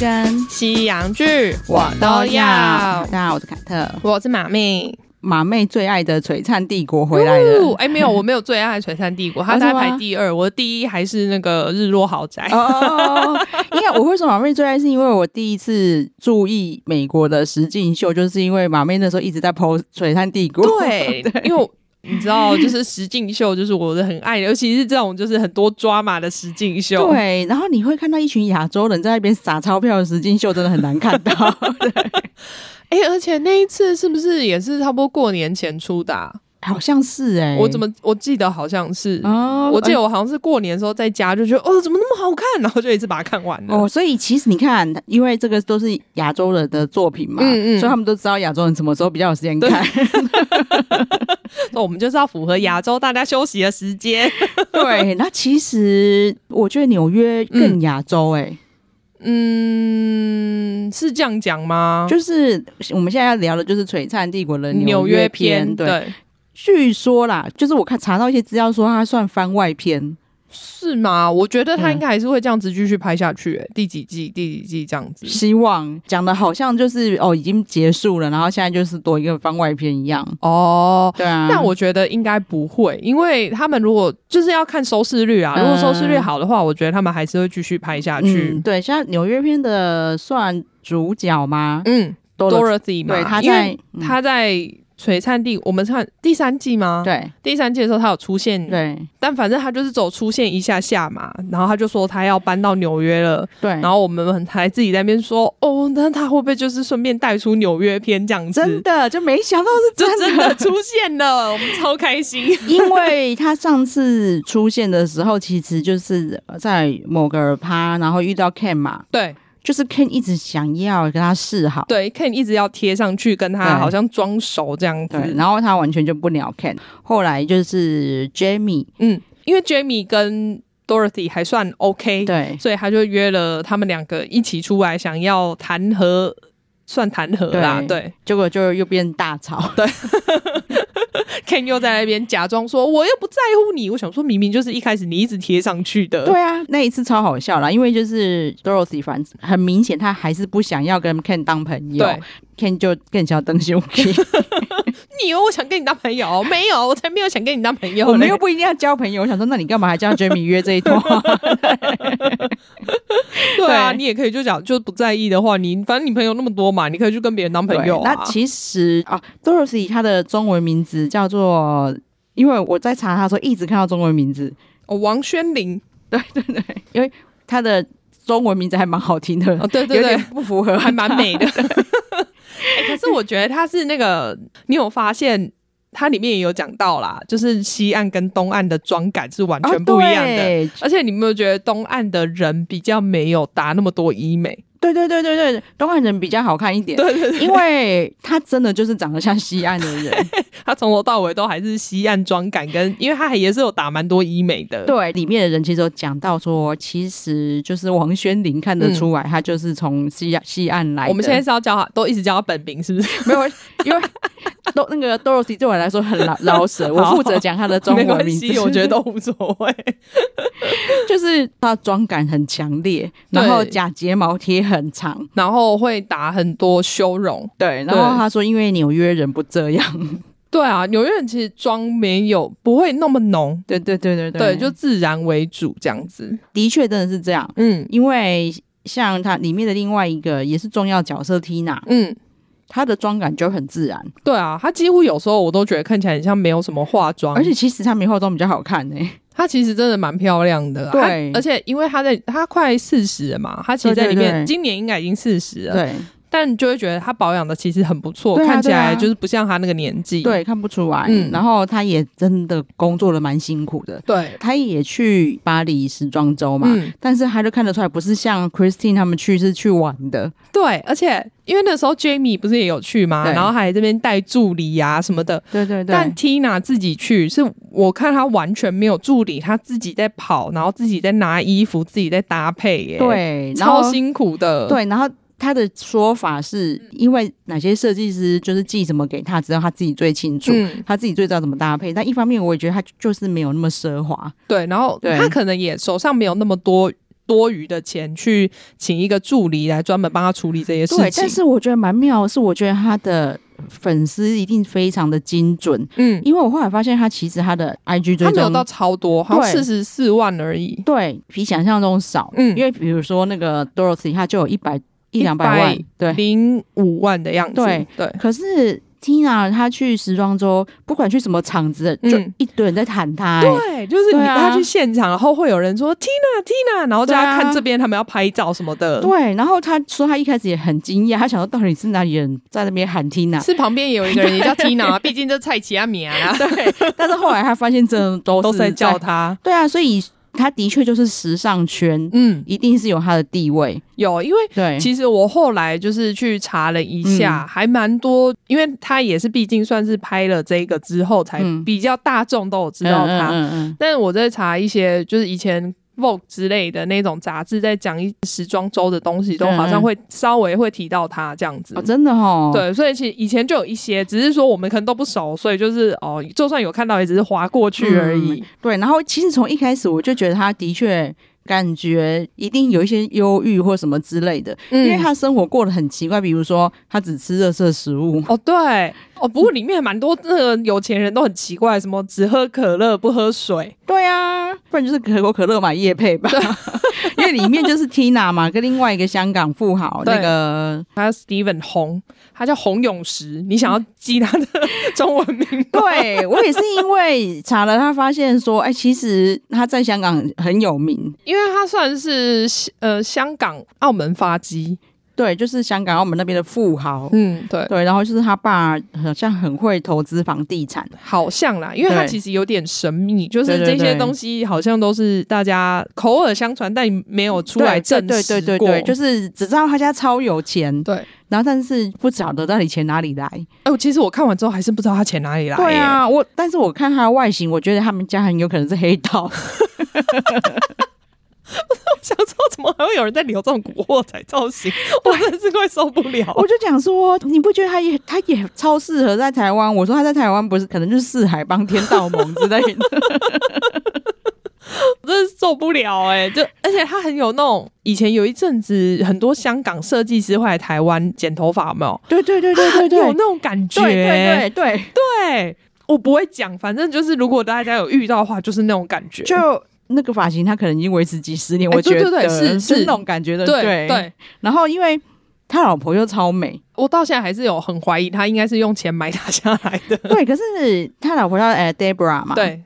跟西洋剧我都要。大家好，我是凯特，我是马妹。马妹最爱的《璀璨帝国》回来了。哎、欸，没有，我没有最爱《璀璨帝国》，他在排第二，我的第一还是那个《日落豪宅》。哦，因为我会说马妹最爱，是因为我第一次注意美国的实境秀，就是因为马妹那时候一直在 po《璀璨帝国》。对，对，因为我。你知道，就是实境秀，就是我的很爱，尤其是这种就是很多抓马的实境秀。对，然后你会看到一群亚洲人在那边撒钞票的实境秀，真的很难看到。对，哎、欸，而且那一次是不是也是差不多过年前出的、啊？好像是哎、欸，我怎么我记得好像是哦，我记得我好像是过年的时候在家就觉得哦，怎么那么好看，然后就一次把它看完了。哦，所以其实你看，因为这个都是亚洲人的作品嘛，嗯嗯，所以他们都知道亚洲人什么时候比较有时间看。那我们就是要符合亚洲大家休息的时间。对，那其实我觉得纽约更亚洲哎、欸，嗯，是这样讲吗？就是我们现在要聊的就是《璀璨帝国》的纽约篇，对。对据说啦，就是我看查到一些资料说，它算番外篇，是吗？我觉得他应该还是会这样子继续拍下去、欸，第几季、第几季这样子。希望讲的好像就是哦，已经结束了，然后现在就是多一个番外篇一样。哦，对啊。但我觉得应该不会，因为他们如果就是要看收视率啊，如果收视率好的话，我觉得他们还是会继续拍下去。嗯、对，像纽约篇的算主角吗？嗯，Dorothy 嘛，对，他在，他在。璀璨帝，我们看第三季吗？对，第三季的时候他有出现，对，但反正他就是走出现一下下嘛，然后他就说他要搬到纽约了，对，然后我们还自己在那边说，哦，那他会不会就是顺便带出纽约篇这样子？真的就没想到是真的，真的出现了，我们超开心，因为他上次出现的时候，其实就是在某个趴，然后遇到 Ken 嘛，对。就是 Ken 一直想要跟他示好，对，Ken 一直要贴上去跟他好像装熟这样子，对，然后他完全就不鸟 Ken。后来就是 Jamie，嗯，因为 Jamie 跟 Dorothy 还算 OK，对，所以他就约了他们两个一起出来，想要谈和，算谈和啦，对，对，结果就又变大吵，对。Ken 又在那边假装说，我又不在乎你，我想说明明就是一开始你一直贴上去的。对啊，那一次超好笑啦，因为就是 Dorothy 反正很明显他还是不想要跟 Ken 当朋友。对。Ken 就更想要当兄弟，你以为我想跟你当朋友？没有，我才没有想跟你当朋友。我们又不一定要交朋友。我想说，那你干嘛还叫 Jamie 约这一段？对啊，你也可以就讲，就不在意的话，你反正你朋友那么多嘛，你可以去跟别人当朋友啊。那其实啊，Dorothy 她的中文名字叫做，因为我在查她说一直看到中文名字哦，王宣林。对对对，因为她的中文名字还蛮好听的。哦，对对对，不符合，还蛮美的。欸、可是我觉得他是那个，你有发现它里面也有讲到啦，就是西岸跟东岸的妆感是完全不一样的，哦、而且你有没有觉得东岸的人比较没有打那么多医美？对对对对对，东岸人比较好看一点。对对对，因为他真的就是长得像西岸的人，他从头到尾都还是西岸妆感，跟因为他还也是有打蛮多医美的。对，里面的人其实有讲到说，其实就是王宣玲看得出来，他就是从西岸西岸来的。我们现在是要叫他，都一直叫他本名，是不是？没有，因为都那个 Dorothy 对我来说很老老舍，我负责讲他的中文名字，我觉得都无所谓。就是他妆感很强烈，然后假睫毛贴很长，然后会打很多修容。对，然后他说，因为纽约人不这样。对啊，纽约人其实妆没有不会那么浓。对对对对对，对，就自然为主这样子。的确，真的是这样。嗯，因为像它里面的另外一个也是重要角色 Tina，嗯，她的妆感就很自然。对啊，她几乎有时候我都觉得看起来很像没有什么化妆，而且其实她没化妆比较好看呢、欸。她其实真的蛮漂亮的，对，而且因为她在她快四十了嘛，她其实在里面今年应该已经四十了，对。但你就会觉得他保养的其实很不错，啊，看起来就是不像他那个年纪，对，看不出来。嗯，然后他也真的工作的蛮辛苦的，对，他也去巴黎时装周嘛，嗯，但是他就看得出来不是像 Christine 他们去是去玩的，对，而且因为那时候 Jamie 不是也有去吗？然后还这边带助理呀什么的，对对对。但 Tina 自己去，是我看她完全没有助理，她自己在跑，然后自己在拿衣服，自己在搭配，耶，对，超辛苦的，对，然后。他的说法是因为哪些设计师就是寄什么给他，只要他自己最清楚，嗯，他自己最知道怎么搭配。但一方面，我也觉得他就是没有那么奢华，对。然后他可能也手上没有那么多多余的钱去请一个助理来专门帮他处理这些事情。对，但是我觉得蛮妙的是，我觉得他的粉丝一定非常的精准。嗯，因为我后来发现他其实他的 IG 追踪没有到超多，好像四十四万而已。对，比想象中少。嗯，因为比如说那个 Dorothy，他就有一百一两百万，对，零五万的样子。对对，可是。Tina 她去时装周，不管去什么场子，就一堆人在喊她。对，就是你她去现场，然后会有人说 Tina Tina，然后大家看这边，他们要拍照什么的。对，然后他说他一开始也很惊讶，他想说到底是哪里人在那边喊 Tina？是旁边也有一个人也叫 Tina，毕竟这蔡奇阿米啊。对，但是后来他发现真的都是在叫他。对啊，所以。他的确就是时尚圈，嗯，一定是有他的地位。有，因为对，其实我后来就是去查了一下，嗯、还蛮多，因为他也是毕竟算是拍了这个之后，才比较大众都有知道他。嗯嗯嗯、但是我在查一些，就是以前。Vogue 之类的那种杂志在讲一时装周的东西，都好像会稍微会提到他这样子。哦，真的哦。对，所以其实以前就有一些，只是说我们可能都不熟，所以就是哦，就算有看到，也只是划过去而已。嗯、对，然后其实从一开始我就觉得他的确。感觉一定有一些忧郁或什么之类的，嗯、因为他生活过得很奇怪，比如说他只吃热色食物。哦，对，哦，不过里面蛮多那个有钱人都很奇怪，什么只喝可乐不喝水。对啊，不然就是可口可乐买叶配吧。因为里面就是 Tina 嘛，跟另外一个香港富豪那个他 Steven 洪，他叫洪永石。你想要记他的 中文名？对，我也是因为查了，他发现说，哎，其实他在香港很有名，因为他算是呃香港澳门发迹。对，就是香港澳门那边的富豪，嗯，对对，然后就是他爸好像很会投资房地产，好像啦，因为他其实有点神秘，就是这些东西好像都是大家口耳相传，但没有出来证实过，对对对对对，就是只知道他家超有钱，对，然后但是不晓得到底钱哪里来。哎，我其实我看完之后还是不知道他钱哪里来。对啊，我但是我看他的外形，我觉得他们家很有可能是黑道。我想说，怎么还会有人在留这种古惑仔造型？我真的是快受不了。我就讲说，你不觉得他也他也超适合在台湾？我说他在台湾不是可能就是四海帮天道盟之类的。我真的受不了哎、欸！就而且他很有那种以前有一阵子很多香港设计师会来台湾剪头发，有没有？对对对对对对，有那种感觉。对对对对对，我不会讲，反正就是如果大家有遇到的话，就是那种感觉。就。那个发型，他可能已经维持几十年，我觉得、是是那种感觉的，对对。对然后，因为他老婆又超美，我到现在还是有很怀疑他应该是用钱买他下来的。对，可是他老婆叫呃 Deborah 嘛，对。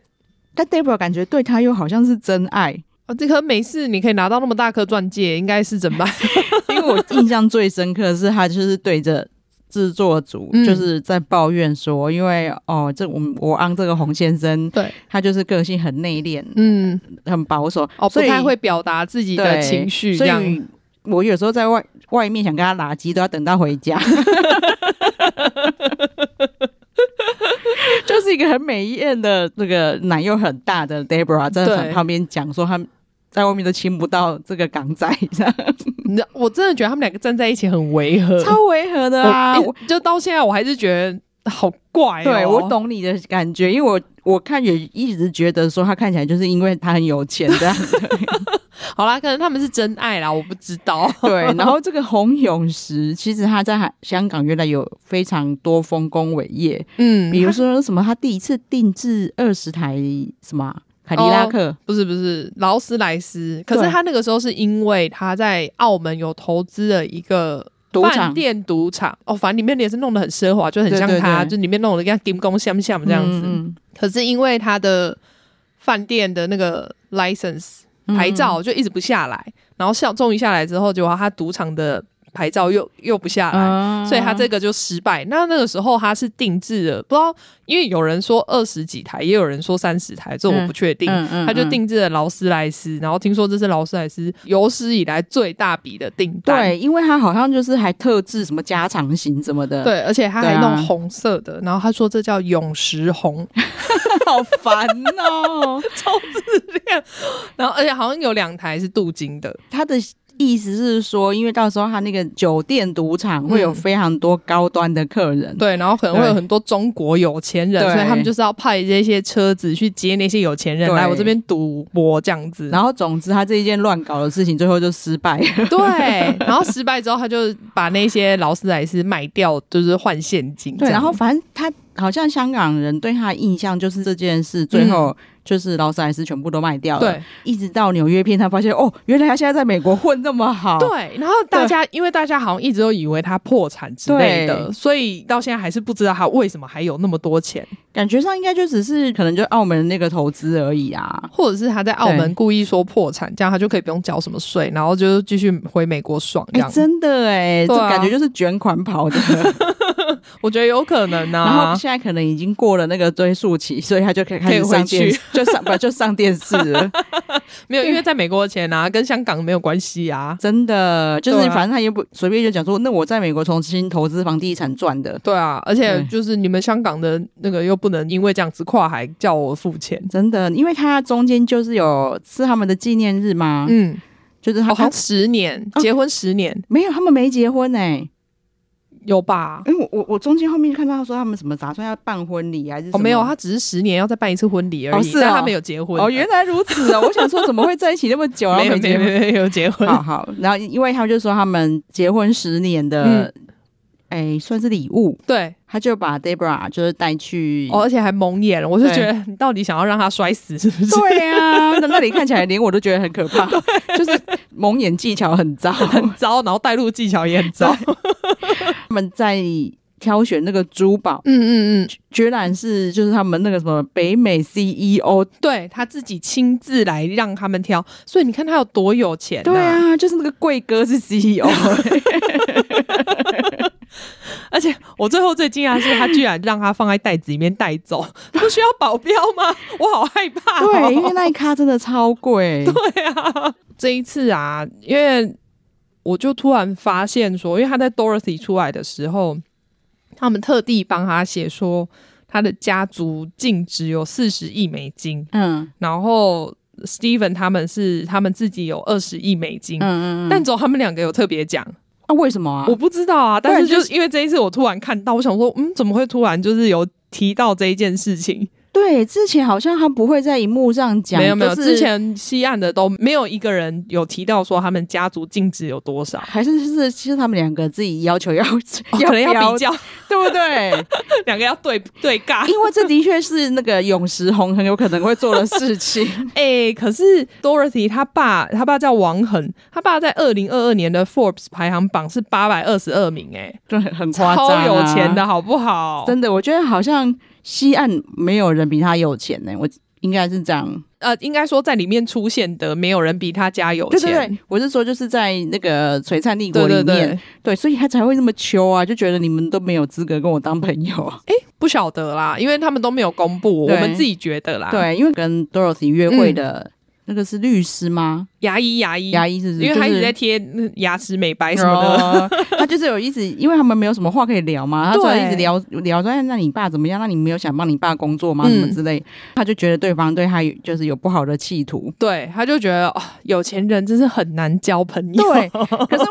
但 Deborah 感觉对他又好像是真爱。哦，这颗没事，你可以拿到那么大颗钻戒，应该是怎么办？因为我印象最深刻的是他就是对着。制作组就是在抱怨说，因为哦，这我我昂这个洪先生，对，他就是个性很内敛，嗯，很保守，哦，不太会表达自己的情绪，这样。所以我有时候在外外面想跟他拉鸡，都要等到回家。就是一个很美艳的那个奶又很大的 Deborah 在旁边讲说他。在外面都亲不到这个港仔，这样，你知道，我真的觉得他们两个站在一起很违和，超违和的啊！就到现在我还是觉得好怪哦。对，我懂你的感觉，因为我我看也一直觉得说他看起来就是因为他很有钱这样。好啦，可能他们是真爱啦，我不知道。对，然后这个洪永石，其实他在香港原来有非常多丰功伟业，嗯，比如说什么，他第一次定制二十台什么。凯迪拉克、哦、不是不是劳斯莱斯，可是他那个时候是因为他在澳门有投资了一个饭店赌场。哦，反正里面也是弄得很奢华，就很像他，就里面弄得跟金宫相像这样子。嗯嗯，可是因为他的饭店的那个 license 牌照就一直不下来，嗯、然后下终于下来之后，结果他赌场的。牌照又又不下来，嗯、所以他这个就失败。那那个时候他是定制的，不知道，因为有人说二十几台，也有人说三十台，这我不确定。嗯嗯嗯、他就定制了劳斯莱斯，然后听说这是劳斯莱斯有史以来最大笔的订单。对，因为他好像就是还特制什么加长型什么的。对，而且他还弄红色的，啊、然后他说这叫永石红，好烦哦，超自恋。然后而且好像有两台是镀金的，他的。意思是说，因为到时候他那个酒店赌场会有非常多高端的客人，嗯、对，然后可能会有很多中国有钱人，所以他们就是要派这些车子去接那些有钱人来我这边赌博这样子。然后总之，他这一件乱搞的事情最后就失败了。对，然后失败之后，他就把那些劳斯莱斯卖掉，就是换现金。对，然后反正他好像香港人对他的印象就是这件事最后、嗯。就是劳斯莱斯全部都卖掉了，对，一直到纽约片他发现哦，原来他现在在美国混那么好，对。然后大家因为大家好像一直都以为他破产之类的，所以到现在还是不知道他为什么还有那么多钱。感觉上应该就只是可能就澳门那个投资而已啊，或者是他在澳门故意说破产，这样他就可以不用缴什么税，然后就继续回美国爽这样。欸、真的哎，这感觉就是卷款跑的。我觉得有可能啊，然后现在可能已经过了那个追溯期，所以他就可以开始上电视，就上不就上电视了。没有，因为在美国的钱啊，跟香港没有关系啊，真的就是反正他也不随便就讲说，那我在美国重新投资房地产赚的。对啊，而且就是你们香港的那个又不能因为这样子跨海叫我付钱，真的，因为他中间就是有是他们的纪念日嘛？嗯，就是他好像十年结婚十年，没有，他们没结婚哎。有吧？因为我我我中间后面看到他说他们什么打算要办婚礼还是？哦，没有，他只是十年要再办一次婚礼而已。哦，是啊，但他没有结婚。哦，原来如此啊！我想说怎么会在一起那么久然后 没结婚？没有结婚。好好，然后因为他们就说他们结婚十年的，哎、嗯，算是礼物。对，他就把 Debra 就是带去，哦，而且还蒙眼了。我就觉得你到底想要让他摔死是不是？对啊，那 那里看起来连我都觉得很可怕，就是蒙眼技巧很糟，很糟，然后带路技巧也很糟。他们在挑选那个珠宝，嗯嗯嗯，居然是就是他们那个什么北美 CEO，对他自己亲自来让他们挑，所以你看他有多有钱，啊。对啊，就是那个贵哥是 CEO，而且我最后最惊讶的是，他居然让他放在袋子里面带走，不需要保镖吗？我好害怕，哦。对，因为那一咖真的超贵。对啊，这一次啊，因为。我就突然发现说，因为他在 Dorothy 出来的时候，他们特地帮他写说，他的家族净值有四十亿美金，嗯，然后 Steven 他们是他们自己有二十亿美金，嗯嗯嗯，但只有他们两个有特别讲啊？为什么啊？我不知道啊，但是就是因为这一次我突然看到，我想说，嗯，怎么会突然就是有提到这一件事情？对，之前好像他不会在荧幕上讲，没有没有，之前西岸的都没有一个人有提到说他们家族净值有多少，还是就是其实他们两个自己要求要、哦、可能要比较，对不对？两个要对对尬，因为这的确是那个永石红很有可能会做的事情。哎、欸，可是 Dorothy 他爸，他爸叫王恒，他爸在二零二二年的 Forbes 排行榜是八百二十二名、欸，哎，对，很夸张、啊，超有钱的好不好？真的，我觉得好像。西岸没有人比他有钱呢、欸，我应该是这样。呃，应该说在里面出现的没有人比他家有钱。对对对，我是说就是在那个璀璨帝国里面，对，对，对，对，所以他才会那么秋啊，就觉得你们都没有资格跟我当朋友。哎，不晓得啦，因为他们都没有公布，我们自己觉得啦。对，因为跟 Dorothy 约会的。嗯那个是律师吗？牙医，牙医，牙医是不，是，因为他一直在贴牙齿美白什么的，哦、他就是有一直，因为他们没有什么话可以聊嘛，他就一直聊聊说，那你爸怎么样？那你没有想帮你爸工作吗？什么之类，他就觉得对方对他就是有不好的企图，对，他就觉得哦，有钱人真是很难交朋友。对，可是。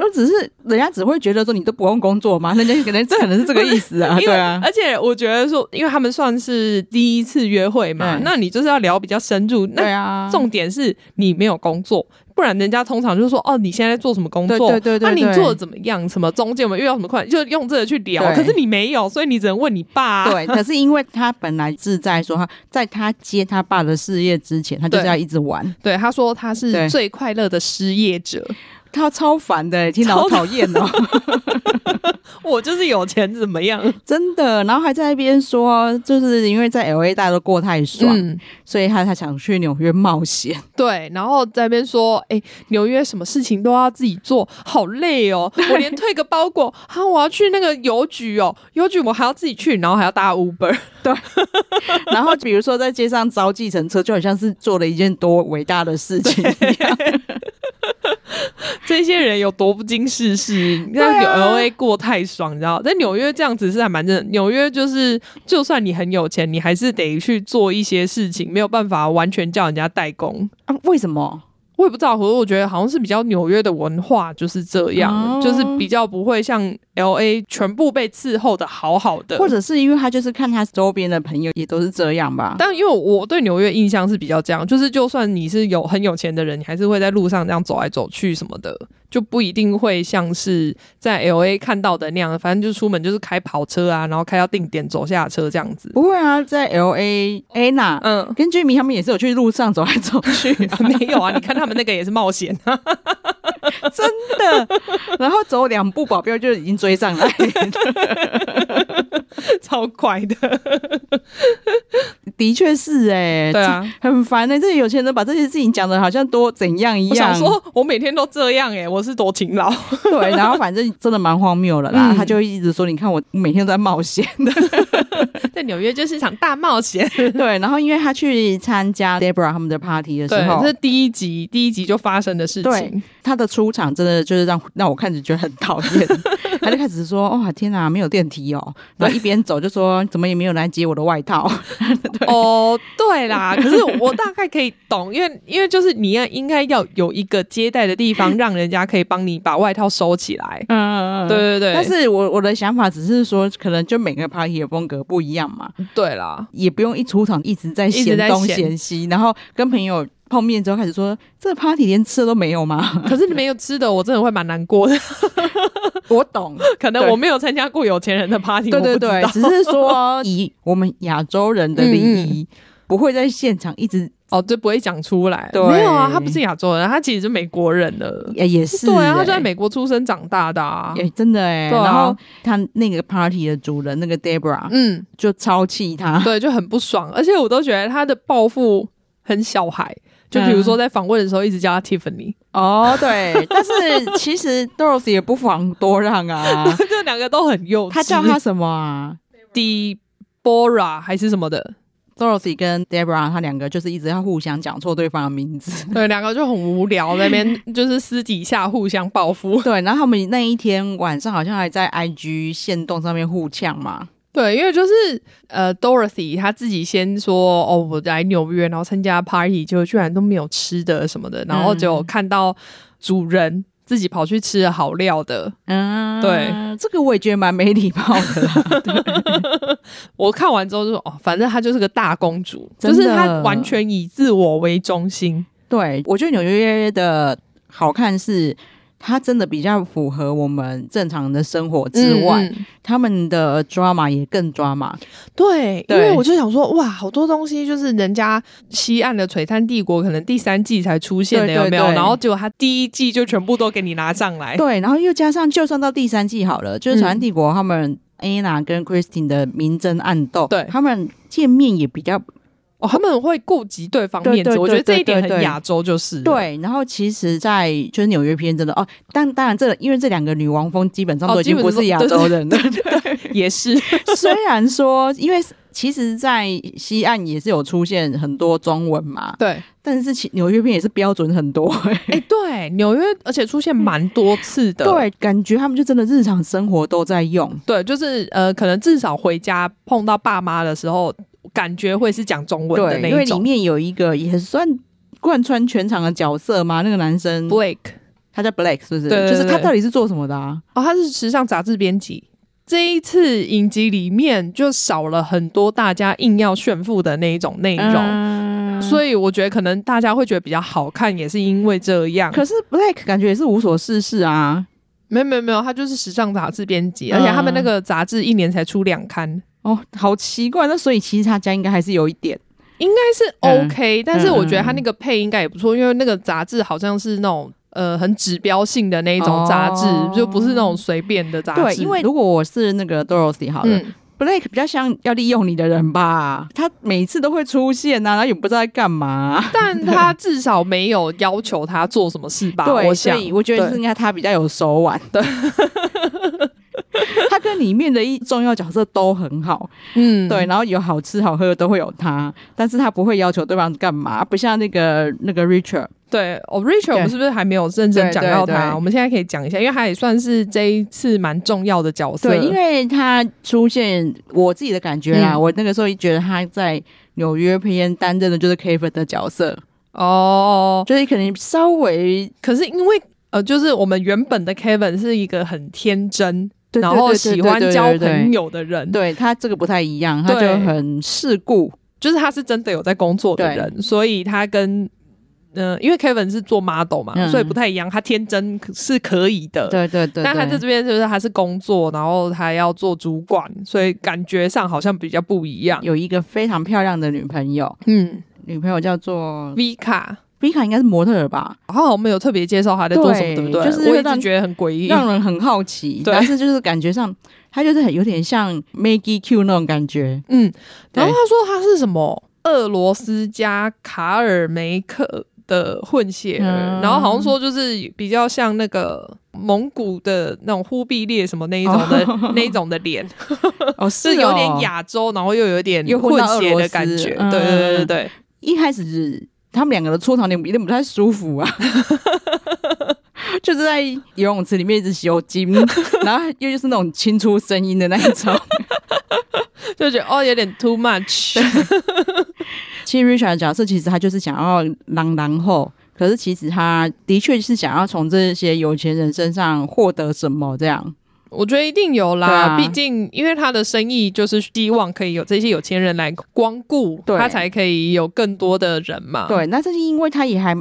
那只是人家只会觉得说你都不用工作吗？人家可能这可能是这个意思啊，对啊。而且我觉得说，因为他们算是第一次约会嘛，那你就是要聊比较深入。对啊。重点是你没有工作，不然人家通常就是说哦，你现在在做什么工作？对对对。那你做的怎么样？什么中间有没有遇到什么困难？就用这个去聊。可是你没有，所以你只能问你爸。对。可是因为他本来是在说他在他接他爸的事业之前，他就是要一直玩。对，他说他是最快乐的失业者。他超烦的，听到好讨厌哦。我就是有钱怎么样？真的，然后还在那边说，就是因为在 LA 大家都过太爽，嗯、所以他才想去纽约冒险。对，然后在那边说，哎、欸，纽约什么事情都要自己做，好累哦。我连退个包裹，哈，我要去那个邮局哦，邮局我还要自己去，然后还要搭 Uber。对，然后比如说在街上招计程车，就好像是做了一件多伟大的事情一样。这些人有多不经世事？你看 LA 过太爽，你知道，在纽约这样子是还蛮正。纽约就是，就算你很有钱，你还是得去做一些事情，没有办法完全叫人家代工。啊，为什么？我也不知道，可是我觉得好像是比较纽约的文化就是这样，哦、就是比较不会像 LA 全部被伺候的好好的，或者是因为他就是看他周边的朋友也都是这样吧。但因为我对纽约印象是比较这样，就是就算你是有很有钱的人，你还是会在路上这样走来走去什么的。就不一定会像是在 LA 看到的那样，反正就出门就是开跑车啊，然后开到定点走下车这样子。不会啊，在 LA Anna 嗯，跟 Jimmy 他们也是有去路上走来走去，没有啊？你看他们那个也是冒险，真的。然后走两步，保镖就已经追上来，超快的。的确是哎、欸，对啊，很烦哎、欸，这些有钱人把这些事情讲的好像多怎样一样。我想说，我每天都这样哎、欸，我是多勤劳。对，然后反正真的蛮荒谬了啦。嗯、他就一直说，你看我每天都在冒险的，在纽约就是一场大冒险。对，然后因为他去参加 Debra 他们的 party 的时候，这是第一集，第一集就发生的事情。对，他的出场真的就是让让我看着觉得很讨厌。他就开始说：“哇，天哪，没有电梯哦。”然后一边走就说：“怎么也没有人来接我的外套。”。哦，对啦，可是我大概可以懂，因为因为就是你要应该要有一个接待的地方，让人家可以帮你把外套收起来。嗯嗯嗯，对对对。但是我我的想法只是说，可能就每个 party 的风格不一样嘛。对啦，也不用一出场一直在嫌东嫌西，然后跟朋友碰面之后开始说，这个 party 连吃的都没有吗？可是你没有吃的，我真的会蛮难过的。我懂，可能我没有参加过有钱人的 party，对对对，只是说以我们亚洲人的礼仪，不会在现场一直哦，就不会讲出来。没有啊，他不是亚洲人，他其实是美国人的，也也是。对啊，他就在美国出生长大的啊，也真的哎。然后他那个 party 的主人那个 Debra，嗯，就超气他，对，就很不爽，而且我都觉得他的报复很小孩。就比如说在访问的时候，一直叫他 Tiffany。哦，对，但是其实 Dorothy 也不妨多让啊，这两个都很幼稚。他叫他什么啊？Deborah 还是什么的？Dorothy 跟 Debra 他两个就是一直要互相讲错对方的名字，对，两个就很无聊，那边就是私底下互相报复。对，然后他们那一天晚上好像还在 IG 线动上面互呛嘛。对，因为就是呃，Dorothy 她自己先说哦，我来纽约，然后参加 party，就居然都没有吃的什么的，然后就看到主人自己跑去吃了好料的，嗯，对，这个我也觉得蛮没礼貌的啦。我看完之后就说哦，反正她就是个大公主，就是她完全以自我为中心。对，我觉得纽约的好看是。他真的比较符合我们正常的生活之外，嗯、他们的 drama 也更 drama。对，因为我就想说，哇，好多东西就是人家西岸的璀璨帝国可能第三季才出现的，有没有？然后结果他第一季就全部都给你拿上来。对，然后又加上，就算到第三季好了，就是璀璨帝国他们 Anna 跟 Christine 的明争暗斗，对，他们见面也比较。哦，他们会顾及对方面子，我觉得这一点很亚洲，就是对。然后其实，在就是纽约片真的哦，但当然这因为这两个女王蜂基本上都已经不是亚洲人了，哦、对，对，对，也是。虽然说，因为其实，在西岸也是有出现很多中文嘛，对。但是其纽约片也是标准很多，哎、欸，对，纽约而且出现蛮多次的，对，感觉他们就真的日常生活都在用，对，就是呃，可能至少回家碰到爸妈的时候。感觉会是讲中文的那种，因为里面有一个也算贯穿全场的角色嘛，那个男生 Blake，他叫 Blake，是不是？对，就是他到底是做什么的啊？哦，他是时尚杂志编辑。这一次影集里面就少了很多大家硬要炫富的那一种内容，嗯、所以我觉得可能大家会觉得比较好看，也是因为这样。可是 Blake 感觉也是无所事事啊，没有没有没有，他就是时尚杂志编辑，而且他们那个杂志一年才出两刊。哦，好奇怪，那所以其实他家应该还是有一点，应该是 OK，、嗯、但是我觉得他那个配应该也不错，嗯、因为那个杂志好像是那种呃很指标性的那一种杂志，哦、就不是那种随便的杂志。对，因为如果我是那个 Dorothy 好了、嗯、Blake 比较像要利用你的人吧，他每次都会出现啊，然后也不知道在干嘛，但他至少没有要求他做什么事吧？对，我想。所以我觉得是应该他比较有手腕。的。对 他跟里面的一重要角色都很好，嗯，对，然后有好吃好喝的都会有他，但是他不会要求对方干嘛，不像那个那个 Richard，对，哦，Richard，我们是不是还没有认真讲到他？我们现在可以讲一下，因为他也算是这一次蛮重要的角色，对，因为他出现，我自己的感觉啦，嗯、我那个时候觉得他在纽约篇担任的就是 Kevin 的角色。哦，就是可能稍微，可是因为呃，就是我们原本的 Kevin 是一个很天真，然后喜欢交朋友的人，对他这个不太一样，他就很世故，就是他是真的有在工作的人，所以他跟。嗯、呃，因为 Kevin 是做 model 嘛，嗯、所以不太一样。他天真是可以的，对对对，对。但他在这边就是他是工作，然后他要做主管，所以感觉上好像比较不一样。有一个非常漂亮的女朋友，嗯，女朋友叫做 V 卡，V 卡应该是模特儿吧？他好像没有特别介绍他在做什么，对不对？就是我一直觉得很诡异，让人很好奇。但是就是感觉上，他就是很有点像 Maggie Q 那种感觉。嗯，然后他说他是什么俄罗斯加卡尔梅克。的混血儿，嗯、然后好像说就是比较像那个蒙古的那种忽必烈什么那一种的、哦、那一种的脸，哦，是有点亚洲，然后又有点混血的感觉，对对对对对。一开始是他们两个的出场点有点不太舒服啊，就是在游泳池里面一直洗筋，然后又就是那种清出声音的那一种，就觉得哦有点 too much。其实 Richard 的角色其实他就是想要狼狼后，可是其实他的确是想要从这些有钱人身上获得什么这样。我觉得一定有啦，啊、毕竟因为他的生意就是希望可以有这些有钱人来光顾，他才可以有更多的人嘛。对，那这是因为他也还，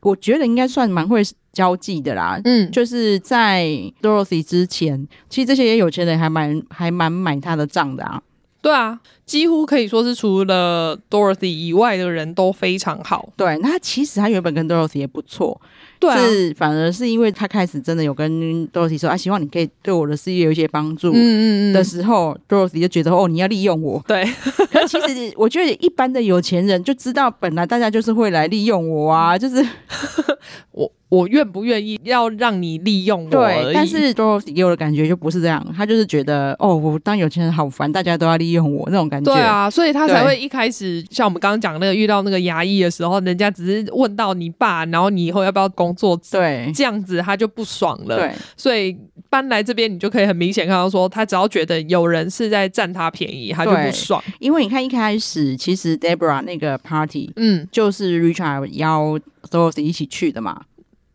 我觉得应该算蛮会交际的啦。嗯，就是在 Dorothy 之前，其实这些有钱人还蛮还蛮买他的账的啊。对啊，几乎可以说是除了 Dorothy 以外的人都非常好。对，那其实他原本跟 Dorothy 也不错。对、啊，是反而是因为他开始真的有跟 Dorothy 说啊，希望你可以对我的事业有一些帮助。嗯嗯嗯。的时候，Dorothy 就觉得哦，你要利用我。对。可其实我觉得一般的有钱人就知道，本来大家就是会来利用我啊，就是 我我愿不愿意要让你利用我。对，但是 Dorothy 给我的感觉就不是这样，他就是觉得哦，我当有钱人好烦，大家都要利用我那种感觉。对啊，所以他才会一开始像我们刚刚讲那个遇到那个牙医的时候，人家只是问到你爸，然后你以后要不要工作？对，这样子他就不爽了。对，所以搬来这边，你就可以很明显看到说，他只要觉得有人是在占他便宜，他就不爽。因为你看一开始，其实 Debra 那个 party，嗯，就是 Richard 邀 Dorothy 一起去的嘛。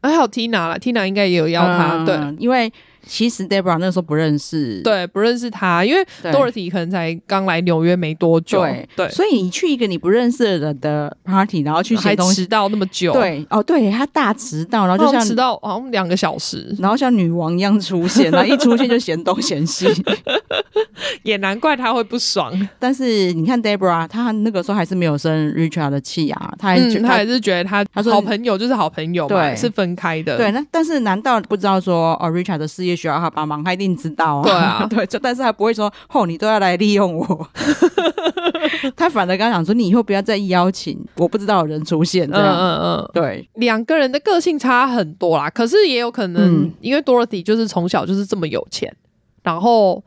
还有 Tina 了，Tina 应该也有邀他。嗯、对，因为。其实 Debra 那时候不认识，对，不认识他，因为 Dorothy 可能才刚来纽约没多久，对，对，所以你去一个你不认识的人的 party，然后去写东西，还迟到那么久，对，哦，对，他大迟到，然后就像迟到好像两个小时，然后像女王一样出现，然后一出现就嫌东嫌西，也难怪他会不爽。但是你看 Debra，他那个时候还是没有生 Richard 的气啊，他还、嗯、他还是觉得他他说好朋友就是好朋友嘛，对，是分开的，对。那但是难道不知道说哦，Richard 的事业？需要他帮忙，他一定知道啊。对啊，对，就但是他不会说，哦，你都要来利用我。他反而刚刚讲说，你以后不要再邀请我不知道的人出现。这样，嗯嗯嗯，对，两个人的个性差很多啦。可是也有可能，因为 Dorothy 就是从小就是这么有钱，然后。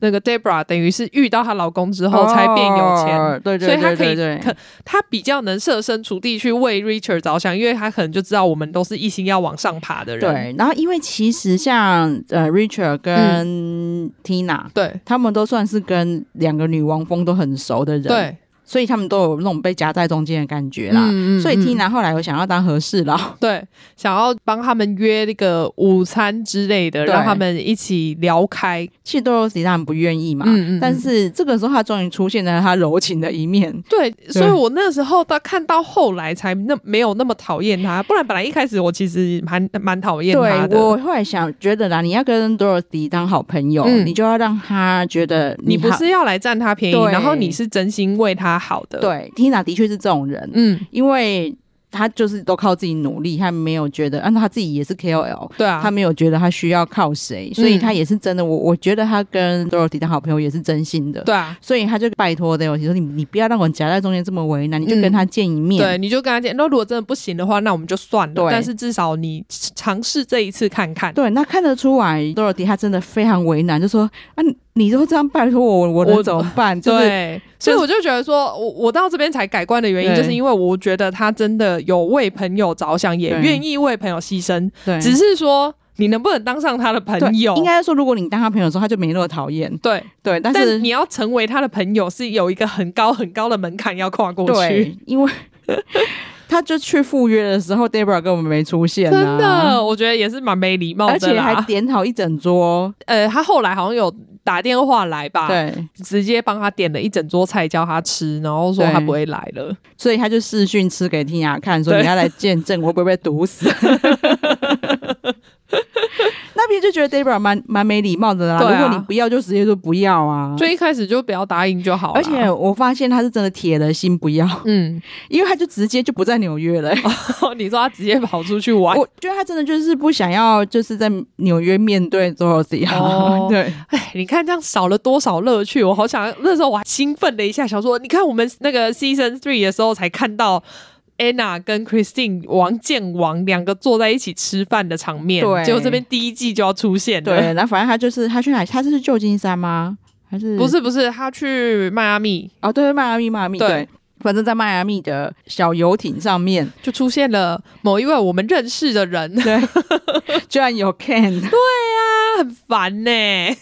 那个 Debra 等于是遇到她老公之后才变有钱，哦、对，对，对，所以她可以可她比较能设身处地去为 Richard 着想，因为她可能就知道我们都是一心要往上爬的人。对，然后因为其实像呃 Richard 跟 Tina，、嗯、对，他们都算是跟两个女王蜂都很熟的人。对。所以他们都有那种被夹在中间的感觉啦。嗯嗯嗯、所以 Tina 后来有想要当和事佬，对，想要帮他们约那个午餐之类的，让他们一起聊开。其实 Dorothy 他们不愿意嘛。嗯嗯、但是这个时候他终于出现了他柔情的一面。对，所以我那时候到看到后来才那没有那么讨厌他，不然本来一开始我其实蛮蛮讨厌他的。对，我后来想觉得啦，你要跟 Dorothy 当好朋友，嗯、你就要让他觉得你，你不是要来占他便宜，然后你是真心为他。好的，对，Tina 的确是这种人，嗯，因为。他就是都靠自己努力，他没有觉得，按照他自己也是 KOL，对啊，他没有觉得他需要靠谁，所以他也是真的。我我觉得他跟 Dorothy 的好朋友也是真心的，对啊，所以他就拜托 Dorothy 说：“你你不要让我夹在中间这么为难，你就跟他见一面。”对，你就跟他见。那如果真的不行的话，那我们就算了。对，但是至少你尝试这一次看看。对，那看得出来 Dorothy 他真的非常为难，就说：“啊，你都这样拜托我，我能怎么办？” 对，所以我就觉得说，我我到这边才改观的原因，就是因为我觉得他真的有为朋友。有着想，也愿意为朋友牺牲。对，只是说你能不能当上他的朋友？应该说，如果你当他朋友的时候，他就没那么讨厌。对对，但是但你要成为他的朋友，是有一个很高很高的门槛要跨过去。对，因为他就去赴约的时候，Debra 根本没出现、啊，真的，我觉得也是蛮没礼貌的，而且还点好一整桌。呃，他后来好像有打电话来吧，对，直接帮他点了一整桌菜叫他吃，然后说他不会来了，所以他就视讯吃给 Tina 看，说你要来见证我会不会被毒死。就觉得 Debra 蛮蛮没礼貌的啦。啊、如果你不要，就直接说不要啊。所以一开始就不要答应就好了。而且我发现他是真的铁了心不要，嗯，因为他就直接就不在纽约了。哦、你说他直接跑出去玩？我觉得他真的就是不想要，就是在纽约面对 Dorothy。哦，对，哎，你看这样少了多少乐趣？我好想那时候我还兴奋了一下，想说，你看我们那个 Season Three 的时候才看到。Anna 跟 Christine 王建王两个坐在一起吃饭的场面，对，结果这边第一季就要出现了。对，那反正他就是他去哪？他是去旧金山吗？还是不是？不是，他去迈阿密。哦，对，迈阿密，迈阿密。对，反正在迈阿密的小游艇上面 就出现了某一位我们认识的人，对，居然有 Ken。对啊，很烦呢、欸。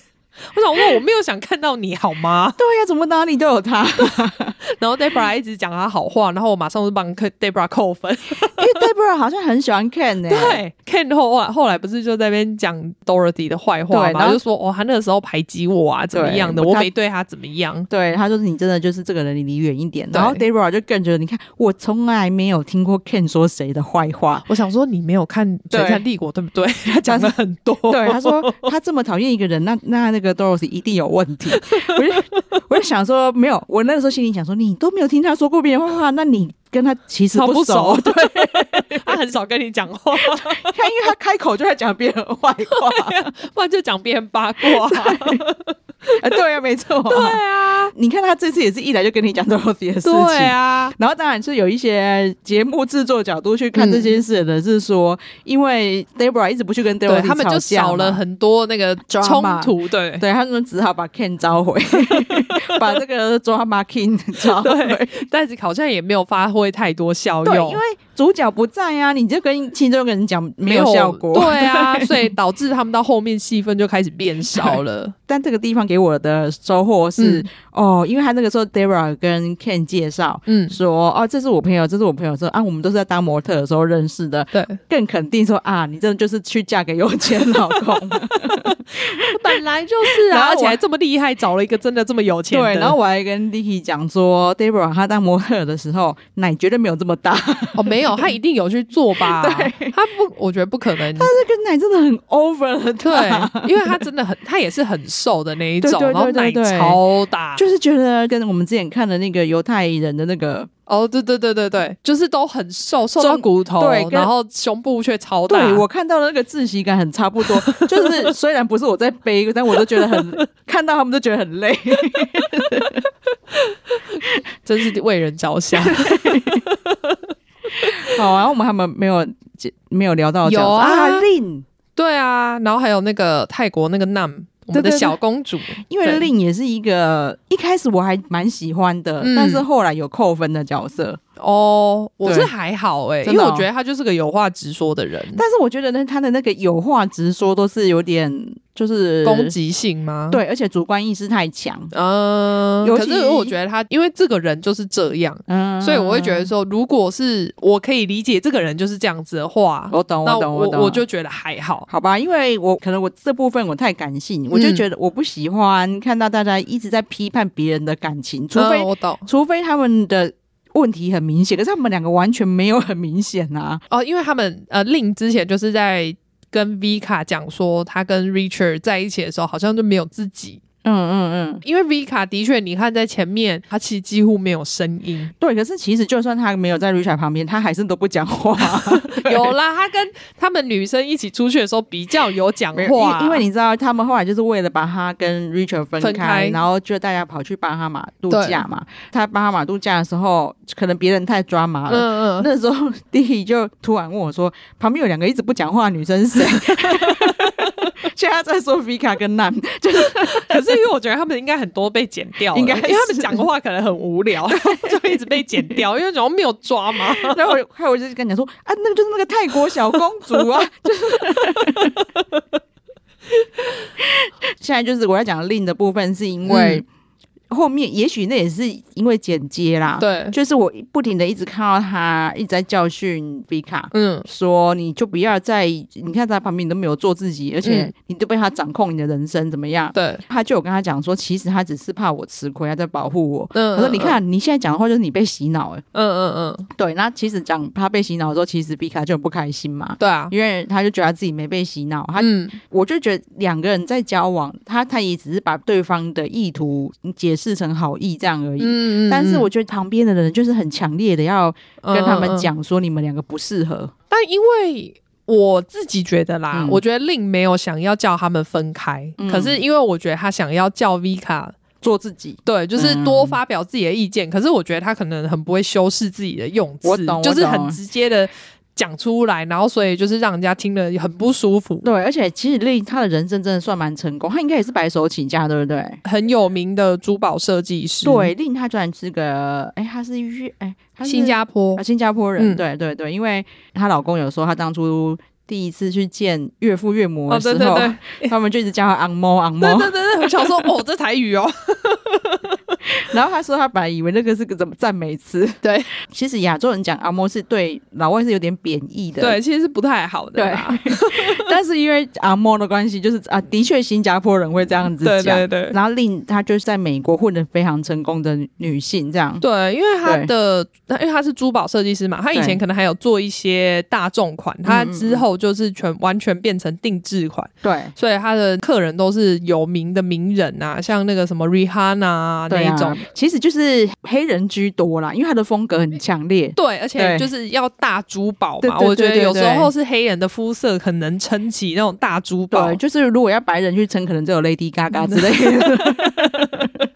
我想问，我没有想看到你好吗？对呀、啊，怎么哪里都有他？然后 Debra 一直讲他好话，然后我马上就帮 Debra 扣分，因为 Debra 好像很喜欢 Ken 呢、欸。对，Ken 后来后来不是就在那边讲 Dorothy 的坏话嘛？然后就说哦，他那个时候排挤我啊，怎么样的？我没对他怎么样？对，他说你真的就是这个人，你离远一点。然后 Debra 就更觉得，你看我从来没有听过 Ken 说谁的坏话。我想说你没有看《璀璨帝国》对不对？他讲了很多。对，他说他这么讨厌一个人，那那那个 Dorothy 一定有。有问题，我就我就想说，没有，我那个时候心里想说，你都没有听他说过别人坏话，那你。跟他其实不熟，不熟，对，他很少跟你讲话，他因为他开口就在讲别人坏话，不然就讲别人八卦。啊，对啊，没错，对啊，你看他这次也是一来就跟你讲这么些事情，对啊，然后当然是有一些节目制作角度去看这件事的，是说，因为 Debra 一直不去跟 Dorothy 他们就少了很多那个冲突，对，对，他们只好把 Ken 召回，把这个 Drama King 召回，但是好像也没有发挥。太多效用，因为主角不在呀、啊，你就跟其中一个人讲没有效果，对啊，所以导致他们到后面戏份就开始变少了。但这个地方给我的收获是、嗯、哦，因为他那个时候 Debra 跟 Ken 介绍，嗯，说哦，这是我朋友，这是我朋友，说啊，我们都是在当模特的时候认识的，对，更肯定说啊，你真的就是去嫁给有钱老公，本来就是啊，而且还这么厉害，找了一个真的这么有钱。对，然后我还跟 Dicky 讲说，Debra 他当模特的时候，奶绝对没有这么大哦，没有，他一定有去做吧？对，他不，我觉得不可能，他这个奶真的很 over 了，对，因为他真的很，他也是很。瘦的那一种，然后奶超大，就是觉得跟我们之前看的那个犹太人的那个，哦，对对对对对，就是都很瘦，瘦到骨头，对，然后胸部却超大。对，我看到的那个窒息感很差不多，就是虽然不是我在背，但我都觉得很，看到他们都觉得很累，真是为人着想。好啊，然后我们还没没有没有聊到有啊，Lin，对啊，然后还有那个泰国那个 Nam。我们的小公主，对对对，因为令也是一个一开始我还蛮喜欢的，嗯，但是后来有扣分的角色。哦，我是还好哎，欸，因为我觉得他就是个有话直说的人。但是我觉得呢，他的那个有话直说都是有点就是攻击性吗？对，而且主观意识太强。嗯，可是我觉得他因为这个人就是这样，嗯，所以我会觉得说，如果是我可以理解这个人就是这样子的话，我懂，我懂，我懂，我就觉得还好，好吧？因为我可能我这部分我太感性，我就觉得我不喜欢看到大家一直在批判别人的感情，除非我懂，除非他们的。问题很明显，可是他们两个完全没有很明显啊！哦，因为他们呃令之前就是在跟 V 卡讲说，他跟 Richard 在一起的时候，好像就没有自己。嗯嗯嗯，因为 Vika 的确，你看在前面，他其实几乎没有声音。对，可是其实就算他没有在 Richard 旁边，他还是都不讲话。有啦，他跟他们女生一起出去的时候比较有讲话，因为你知道，他们后来就是为了把他跟 Richard 分开，然后就大家跑去巴哈马度假嘛。他巴哈马度假的时候，可能别人太抓马了。嗯嗯，那时候 Dicky 就突然问我说：“旁边有两个一直不讲话的女生是谁？” 现在在说 Vika 跟 Nan，就是，可是因为我觉得他们应该很多被剪掉，应该因为他们讲的话可能很无聊，就一直被剪掉，因为怎么没有抓嘛。然后还有我就跟你讲说啊，那个就是那个泰国小公主啊，就是。现在就是我要讲 Lin 的部分，是因为后面也许那也是因为剪接啦，对，就是我不停的一直看到他一直在教训 Vika，嗯，说你就不要再，你看在旁边你都没有做自己，而且你都被他掌控你的人生怎么样？对，他就有跟他讲说，其实他只是怕我吃亏，他在保护我。嗯，他说你看你现在讲的话就是你被洗脑了。嗯嗯嗯，对，那其实讲他被洗脑的时候，其实 Vika 就很不开心嘛。对啊，因为他就觉得自己没被洗脑，他，嗯，我就觉得两个人在交往，他他也只是把对方的意图解释成好意这样而已。嗯，但是我觉得旁边的人就是很强烈的要跟他们讲说，你们两个不适合。但因为我自己觉得啦，嗯，我觉得 Lin 没有想要叫他们分开，嗯，可是因为我觉得他想要叫 Vika 做自己，对，就是多发表自己的意见。嗯，可是我觉得他可能很不会修饰自己的用词，就是很直接的。讲出来，然后所以就是让人家听了很不舒服。对，而且其实令他的人生真的算蛮成功，他应该也是白手起家，对不对？很有名的珠宝设计师。对，令他居然是个，哎，他是越，哎，他是新加坡，新加坡人。嗯、对对对，因为她老公有说，他当初第一次去见岳父岳母的时候，哦、对对对 他们就一直叫他 昂猫 昂猫。对对对，我想说，哦，这台语哦。然后他说，他本来以为那个是个怎么赞美词。对，其实亚洲人讲阿嬷是对老外是有点贬义的。对，其实是不太好的。对，但是因为阿嬷的关系，就是啊，的确新加坡人会这样子讲。对对对。然后令她就是在美国混得非常成功的女性，这样。对，因为她的，因为她是珠宝设计师嘛，她以前可能还有做一些大众款，她之后就是全完全变成定制款。对，所以他的客人都是有名的名人啊，像那个什么 Rihanna 啊那一种。其实就是黑人居多啦，因为他的风格很强烈。对，而且就是要大珠宝嘛。我觉得有时候是黑人的肤色很能撑起那种大珠宝。对，就是如果要白人去撑，可能就有 Lady Gaga 之类的。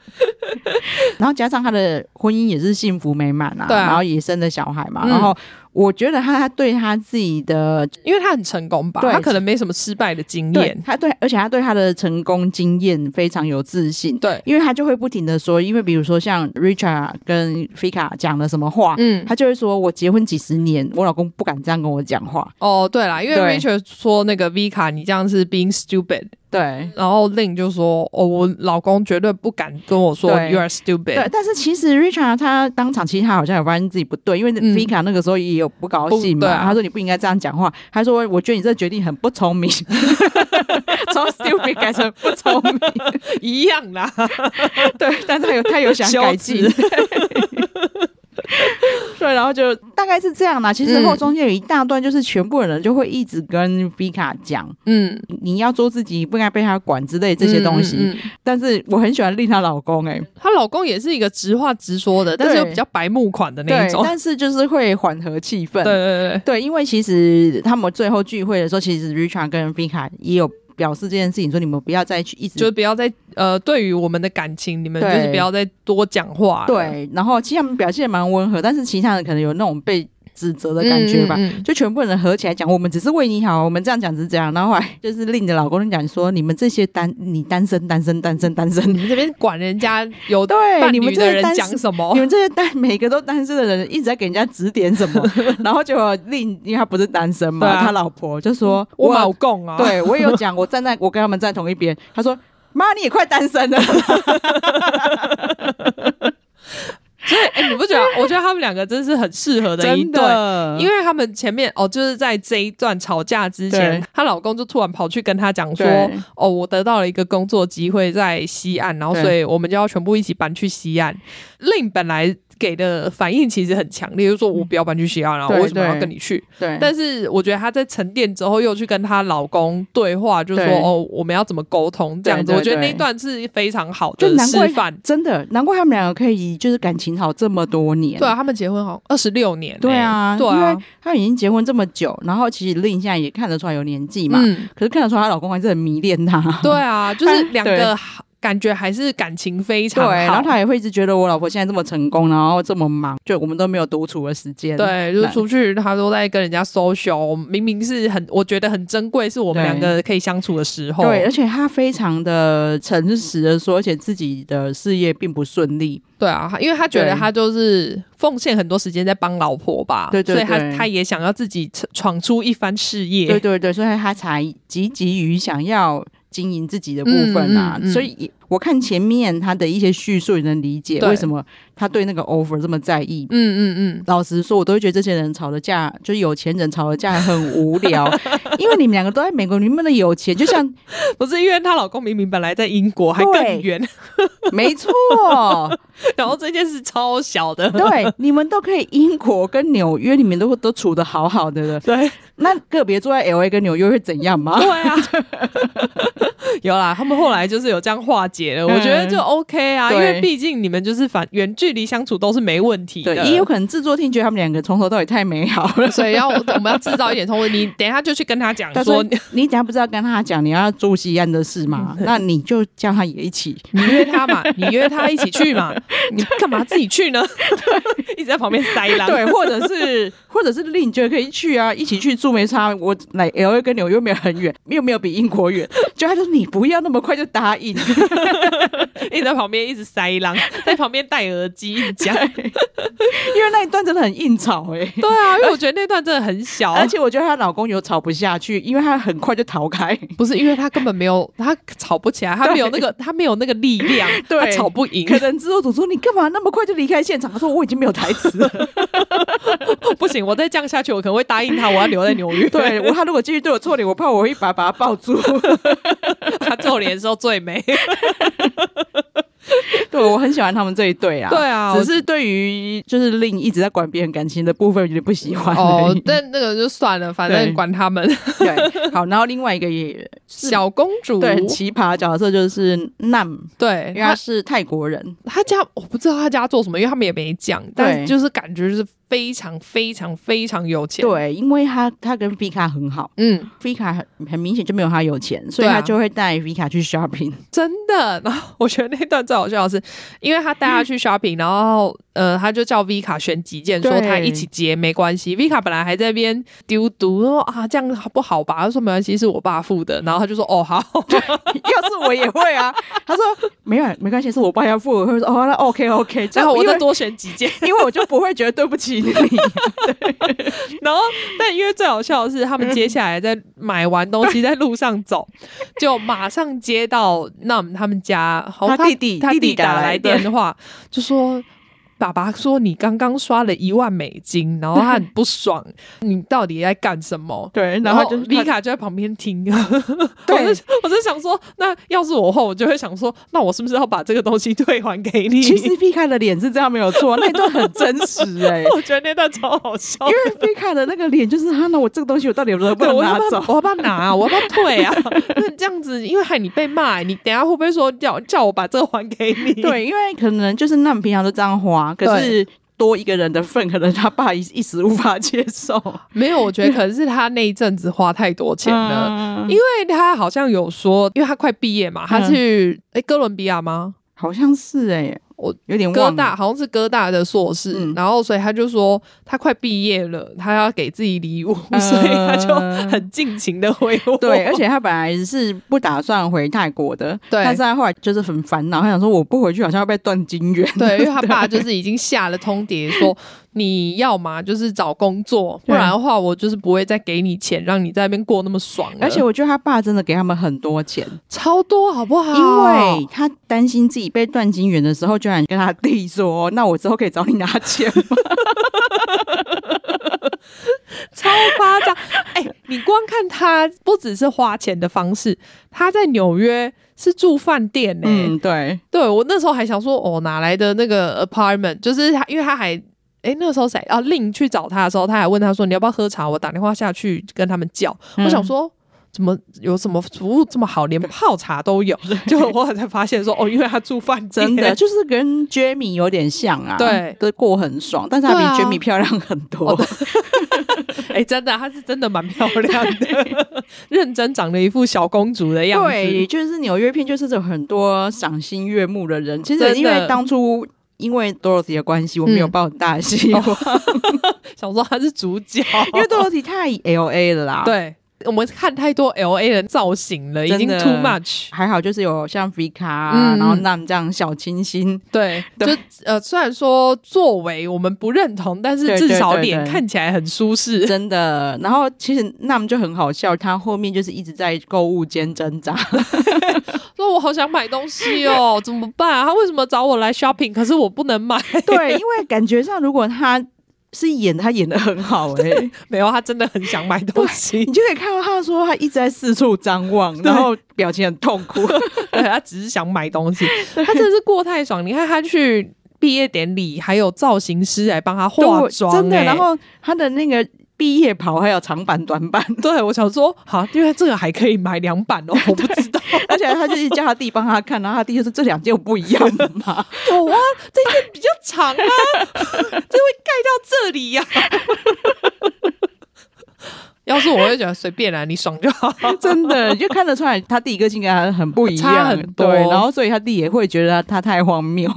然后加上他的婚姻也是幸福美满啊，对啊，然后也生了小孩嘛，嗯、然后。我觉得他他对他自己的，因为他很成功吧，他可能没什么失败的经验。他对，而且他对他的成功经验非常有自信。对，因为他就会不停的说，因为比如说像 Richard 跟 Fika 讲了什么话，嗯，他就会说，我结婚几十年，我老公不敢这样跟我讲话。哦，对啦，因为 Richard 说那个 Vika，你这样是 being stupid。对，然后 Lin 就说：“哦，我老公绝对不敢跟我说 you are stupid。”对，但是其实 Richard 他当场其实他好像有发现自己不对，因为 Vika 那个时候也有不高兴嘛。他说：“你不应该这样讲话。”他说：“我觉得你这个决定很不聪明，从 stupid 改成不聪明 一样啦。”对，但是他有他有想改进。对，然后就大概是这样啦。其实后中间有一大段，就是全部人就会一直跟 Vika 讲，嗯，你要做自己，不应该被他管之类这些东西。嗯嗯、但是我很喜欢令她老公、欸，哎，她老公也是一个直话直说的，但是又比较白目款的那种。但是就是会缓和气氛。对对对对，因为其实他们最后聚会的时候，其实 Richard 跟 Vika 也有。表示这件事情，说你们不要再去一直，就是不要再呃，对于我们的感情，你们就是不要再多讲话。对，然后其实他们表现蛮温和，但是其他人可能有那种被。指责的感觉吧，嗯嗯、就全部人合起来讲，我们只是为你好，我们这样讲是这样。然后后来就是令的老公讲说，你们这些单你单身单身单身单身，你们这边管人家有对你们这些讲什么？你们这些单每个都单身的人一直在给人家指点什么？然后就令因为他不是单身嘛，啊、他老婆就说：“我老公啊，对我也有讲，我站在我跟他们站同一边。”他说：“妈，你也快单身了。”所以，哎、欸，你不觉得？我觉得他们两个真是很适合的一对，因为他们前面哦，就是在这一段吵架之前，她老公就突然跑去跟她讲说：“哦，我得到了一个工作机会在西岸，然后所以我们就要全部一起搬去西岸。令本来。给的反应其实很强烈，就是说我不要搬去西安，然后我为什么要跟你去？对，但是我觉得她在沉淀之后，又去跟她老公对话，就说哦，我们要怎么沟通这样子？我觉得那一段是非常好的示范，真的难怪他们两个可以就是感情好这么多年。对啊，他们结婚好二十六年，欸。对啊，对啊，因为他们已经结婚这么久，然后其实 Lin 现在也看得出来有年纪嘛，嗯，可是看得出来她老公还是很迷恋她。对啊，就是 两个。感觉还是感情非常好，然后他也会一直觉得我老婆现在这么成功，然后这么忙，就我们都没有独处的时间。对，就是出去他都在跟人家 social，明明是很我觉得很珍贵，是我们两个可以相处的时候。对，而且他非常的诚实的说，而且自己的事业并不顺利。对啊，因为他觉得他就是奉献很多时间在帮老婆吧，对，对对，所以他他也想要自己闯出一番事业。对对对，所以他才积极于想要。经营自己的部分啊，嗯嗯嗯、所以我看前面他的一些叙述，也能理解为什么他对那个 offer 这么在意。嗯嗯嗯。老实说，我都会觉得这些人吵的架，就是有钱人吵的架很无聊，因为你们两个都在美国，你们的有钱，就像不是因为她老公明明本来在英国，还更远。没错。然后这件事超小的，对，你们都可以英国跟纽约，你们都都处的好好的了。对，那个别住在 L A 跟纽约会怎样吗？对啊，有啦，他们后来就是有这样化解了，嗯、我觉得就 OK 啊，因为毕竟你们就是反远距离相处都是没问题的。也有可能制作厅觉得他们两个从头到尾太美好了，所以要我们要制造一点冲突。你等一下就去跟他讲说，你等下不知道跟他讲你要住西安的事吗？那你就叫他也一起，你约他嘛，你约他一起去嘛。你干嘛自己去呢？一直在旁边塞狼。对，或者是，或者是另觉得可以去啊，一起去住没差。我来 L A 跟纽约没有很远，又没有比英国远。就他说你不要那么快就答应，一直在旁边一直塞狼，在旁边戴耳机讲，因为那一段真的很硬吵哎、欸。对啊，因为我觉得那段真的很小，而且我觉得她老公有吵不下去，因为他很快就逃开。不是因为他根本没有，他吵不起来，他没有那个，他没有那个力量，对，他吵不赢。可能制作组说你干嘛那么快就离开现场？他说我已经没有台词了，不行，我再这样下去，我可能会答应他，我要留在纽约。对，我他如果继续对我错脸，我怕我会一把把他抱住。他皱脸的时候最美。对，我很喜欢他们这一对啊。对啊，只是对于就是令一直在管别人感情的部分有点不喜欢。哦，但那个就算了，反正管他们。对，好，然后另外一个也小公主，对，很奇葩的角色就是 Nam，对，因为他是泰国人。他家我不知道他家做什么，因为他们也没讲，但就是感觉就是。非常非常非常有钱，对，因为他他跟 Vika 很好，嗯，Vika 很很明显就没有他有钱，所以他就会带 Vika 去 shopping，真的。然后我觉得那段最好笑的是，因为他带他去 shopping，然后呃，他就叫 Vika 选几件，说他一起结没关系。Vika 本来还在那边丢毒，说啊这样不好吧？他说没关系，是我爸付的。然后他就说哦好，要是我也会啊。他说没有没关系，是我爸要付。我会说哦那 OK OK，然后我再多选几件，因为我就不会觉得对不起。然后，但因为最好笑的是，他们接下来在买完东西，在路上走，就马上接到那他们家，他弟弟他弟弟打来电话，就说。爸爸说：“你刚刚刷了一万美金，然后他很不爽。你到底在干什么？”对，然后就丽卡就在旁边听。对，我就我就想说，那要是我后，我就会想说，那我是不是要把这个东西退还给你？其实丽卡的脸是这样没有错，那段很真实哎、欸，我觉得那段超好笑，因为丽卡的那个脸就是他，那我这个东西我到底能不能拿走？我要不要拿啊？我要不要退啊？那这样子，因为害你被骂，你等下会不会说叫叫我把这个还给你？对，因为可能就是那么平常都这样花。可是多一个人的份，可能他爸一一时无法接受。没有，我觉得可能是他那一阵子花太多钱了，嗯、因为他好像有说，因为他快毕业嘛，他去诶、欸、哥伦比亚吗？好像是哎、欸我有点哥大好像是哥大的硕士，嗯、然后所以他就说他快毕业了，他要给自己礼物，呃、所以他就很尽情的挥霍。对，而且他本来是不打算回泰国的，对，但是他后来就是很烦恼，他想说我不回去好像要被断金元。对，因为他爸就是已经下了通牒说。你要嘛就是找工作，不然的话我就是不会再给你钱，让你在那边过那么爽。而且我觉得他爸真的给他们很多钱，超多，好不好？因为他担心自己被断金源的时候，居然跟他弟说：“那我之后可以找你拿钱吗？” 超夸张！哎、欸，你光看他不只是花钱的方式，他在纽约是住饭店呢、欸。嗯，对，对我那时候还想说，哦，哪来的那个 apartment？就是他，因为他还。哎，那个时候谁啊？令去找他的时候，他还问他说：“你要不要喝茶？”我打电话下去跟他们叫。嗯、我想说，怎么有什么服务这么好，连泡茶都有？就我才发现说，哦，因为他住饭店，真的就是跟 Jamie 有点像啊。对，都过很爽，但是他比 Jamie 漂亮很多。哎、啊，真的，他是真的蛮漂亮的，认真长了一副小公主的样子。对，就是纽约片，就是有很多赏心悦目的人。其实因为当初。因为 Dorothy 的关系，我没有抱很大的希望，嗯、想说他是主角，因为 Dorothy 太 LA 了啦。对。我们看太多 L A 的造型了，已经 too much。还好就是有像 Vika，、啊嗯、然后 Nam 这样小清新。对，对就呃，虽然说作为我们不认同，但是至少脸看起来很舒适，真的。然后其实 Nam 就很好笑，他后面就是一直在购物间挣扎。说我好想买东西哦，怎么办啊？他为什么找我来 shopping，可是我不能买？对，因为感觉上如果他是演，他演的很好 哎、欸，没有，他真的很想买东西，你就可以看到他说他一直在四处张望，然后表情很痛苦，对，他只是想买东西，他真的是过太爽。你看他去毕业典礼，还有造型师来帮他化妆、欸，真的，然后他的那个。毕业袍还有长版、短版，对，我想说，好，因为这个还可以买两版哦，我不知道，而且他就是叫他弟帮他看，然后他弟就说这两件不一样的嘛，有啊，这件比较长啊，这会盖到这里呀、啊。要是我会觉得随便啦，你爽就好，真的就看得出来他弟个性跟他很不一样，差很多，对，然后所以他弟也会觉得他太荒谬。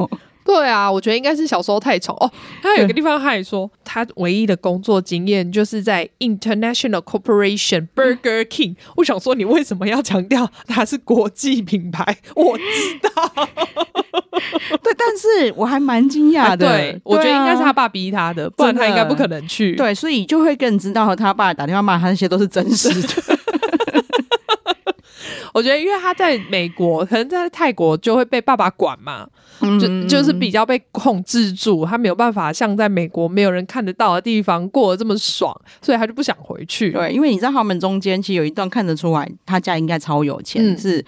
对啊，我觉得应该是小时候太宠哦。他有个地方他还说，他唯一的工作经验就是在 International Corporation Burger King。我想说，你为什么要强调它是国际品牌？我知道，对，但是我还蛮惊讶的。对，我觉得应该是他爸逼他的，不然他应该不可能去。对，所以就会更知道他爸打电话骂他那些都是真实的。我觉得，因为他在美国，可能在泰国就会被爸爸管嘛，嗯、就就是比较被控制住，他没有办法像在美国没有人看得到的地方过得这么爽，所以他就不想回去。对，因为你知道他们中间其实有一段看得出来，他家应该超有钱，嗯、是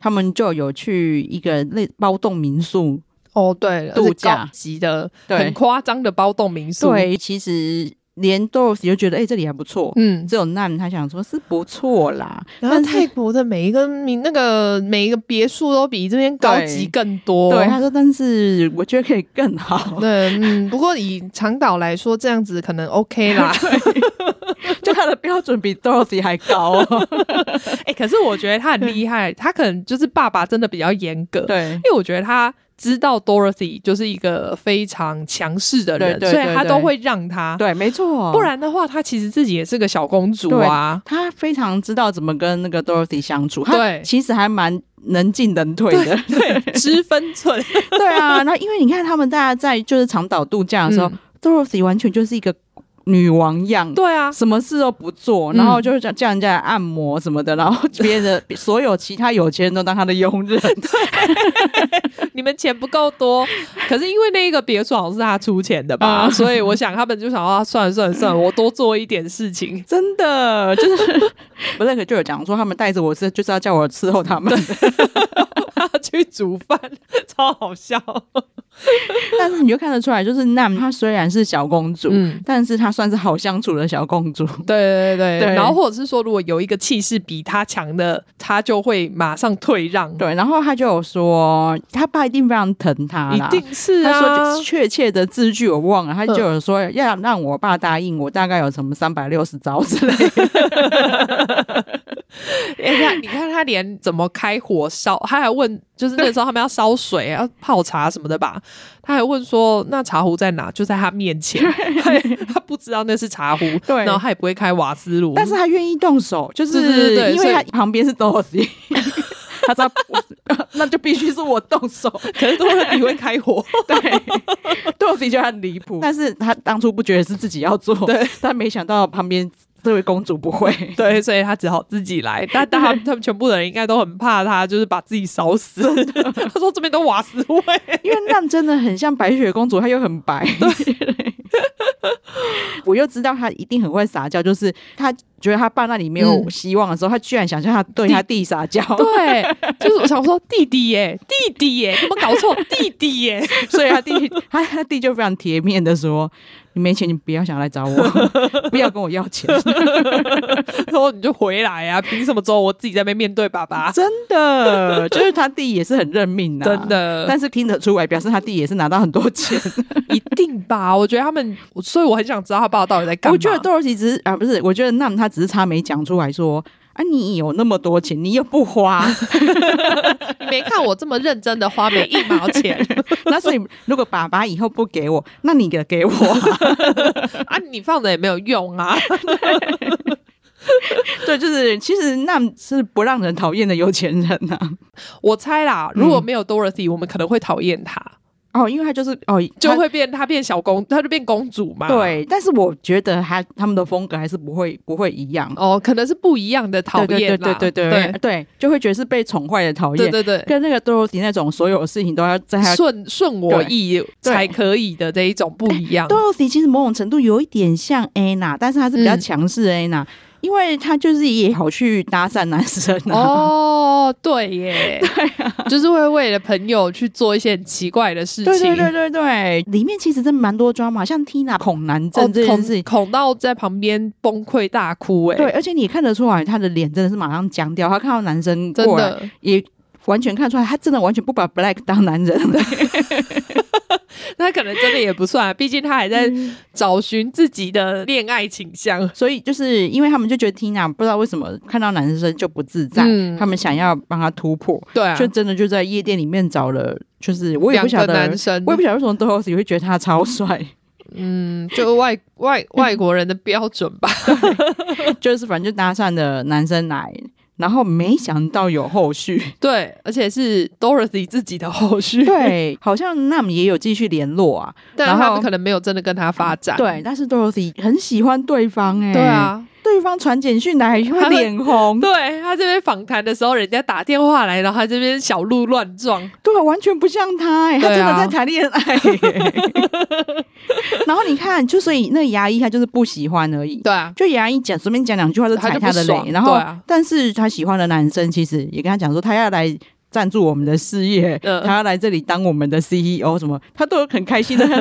他们就有去一个类包栋民宿哦，对，度假级的，很夸张的包栋民宿。对，其实。连 Dorothy 就觉得哎、欸，这里还不错。嗯，只有 Nam 他想说是不错啦。然后泰国的每一个民那个每一个别墅都比这边高级更多。对，他说，但是我觉得可以更好。对，嗯，不过以长岛来说，这样子可能 OK 啦。就他的标准比 Dorothy 还高哦。哎、欸，可是我觉得他很厉害，他可能就是爸爸真的比较严格。对，因为我觉得他。知道 Dorothy 就是一个非常强势的人，对对对对，所以他都会让他。对，没错。不然的话，他其实自己也是个小公主啊。他非常知道怎么跟那个 Dorothy 相处。对，其实还蛮能进能退的，对，知分寸。对啊，那因为你看他们大家在就是长岛度假的时候，嗯，Dorothy 完全就是一个。女王样，对啊，什么事都不做，然后就是叫叫人家来按摩什么的，然后别的 所有其他有钱人都当他的佣人。对，你们钱不够多，可是因为那一个别墅好像是他出钱的吧，所以我想他们就想啊算了算了算了，我多做一点事情，真的就是不认可就有讲说他们带着我是就是要叫我伺候他们，他去煮饭，超好笑。但是你就看得出来，就是 Nam 她虽然是小公主，嗯，但是她算是好相处的小公主。对对对对，然后或者是说，如果有一个气势比她强的，她就会马上退让。对，然后她就有说，她爸一定非常疼她，一定是啊。她说确切的字句我忘了，她就有说要让我爸答应我，大概有什么三百六十招之类的。哎呀，你看他连怎么开火烧，他还问，就是那时候他们要烧水、要泡茶什么的吧？他还问说：“那茶壶在哪？”就在他面前，他不知道那是茶壶，对，然后他也不会开瓦斯炉，但是他愿意动手，就是对对对对，因为他旁边是 Dorothy，他知道 那就必须是我动手，可是 Dorothy 会开火，对，Dorothy 就很离谱，但是他当初不觉得是自己要做，对，但没想到旁边。这位公主不会，对，所以她只好自己来。但但他们他们全部的人应该都很怕她，就是把自己烧死。他 说这边都瓦斯味，因为那真的很像白雪公主，她又很白。对，我又知道她一定很会撒娇，就是她觉得她爸那里没有希望的时候，她、嗯、居然想象她对她弟撒娇。对，就是我想说弟弟耶，弟弟耶，怎么搞错？弟弟耶，所以他弟他他弟就非常铁面的说。你没钱，你不要想来找我，不要跟我要钱。然后你就回来啊！凭什么走？我自己在那边面对爸爸。真的，就是他弟也是很认命的，真的。但是听得出来，表示他弟也是拿到很多钱，一定吧？我觉得他们，所以我很想知道他爸爸到底在干嘛。我觉得多罗西只是啊，不是，我觉得那他只是差没讲出来说。啊！你有那么多钱，你又不花，你没看我这么认真的花每一毛钱。那所以，如果爸爸以后不给我，那你给给我 啊？你放着也没有用啊。对，就是其实那是不让人讨厌的有钱人呐、啊。我猜啦，如果没有 Dorothy，、嗯、我们可能会讨厌他。哦，因为他就是哦，就会变他变小公，他就变公主嘛。对，但是我觉得他他们的风格还是不会不会一样哦，可能是不一样的讨厌，对对对对对对，就会觉得是被宠坏的讨厌，对对对，跟那个 Dorothy 那种所有事情都要在他顺顺我意才可以的这一种不一样。Dorothy 其实某种程度有一点像 Anna，但是她是比较强势的 Anna。因为他就是也好去搭讪男生哦，对耶，对啊，就是会为了朋友去做一些很奇怪的事情，对对对对对，里面其实真蛮多 drama，像 Tina 恐男症这件事。情，恐到在旁边崩溃大哭，哎，对，而且你也看得出来他的脸真的是马上僵掉，他看到男生过来也完全看出来，他真的完全不把 Black 当男人。那可能真的也不算，毕竟他还在找寻自己的恋爱倾向，嗯，所以就是因为他们就觉得 Tina 不知道为什么看到男生就不自在，嗯、他们想要帮他突破，对、啊，就真的就在夜店里面找了，就是我也不晓得男生，我也不晓得为什么 Dorothy 会觉得他超帅，嗯，就外外外国人的标准吧，就是反正就搭讪的男生来。然后没想到有后续，对，而且是 Dorothy 自己的后续，对，好像 Nam 也有继续联络啊，但他们可能没有真的跟他发展，对，但是 Dorothy 很喜欢对方、欸，哎，对啊。对方传简讯来会脸红，对他这边访谈的时候，人家打电话来，然后他这边小鹿乱撞，对，完全不像他、欸，哎，他真的在谈恋爱、欸。然后你看，就所以那牙医他就是不喜欢而已，对啊，就牙医讲随便讲两句话就踩他的雷，然后、啊，但是他喜欢的男生其实也跟他讲说，他要来赞助我们的事业、呃，他要来这里当我们的 CEO 什么，他都很开心的。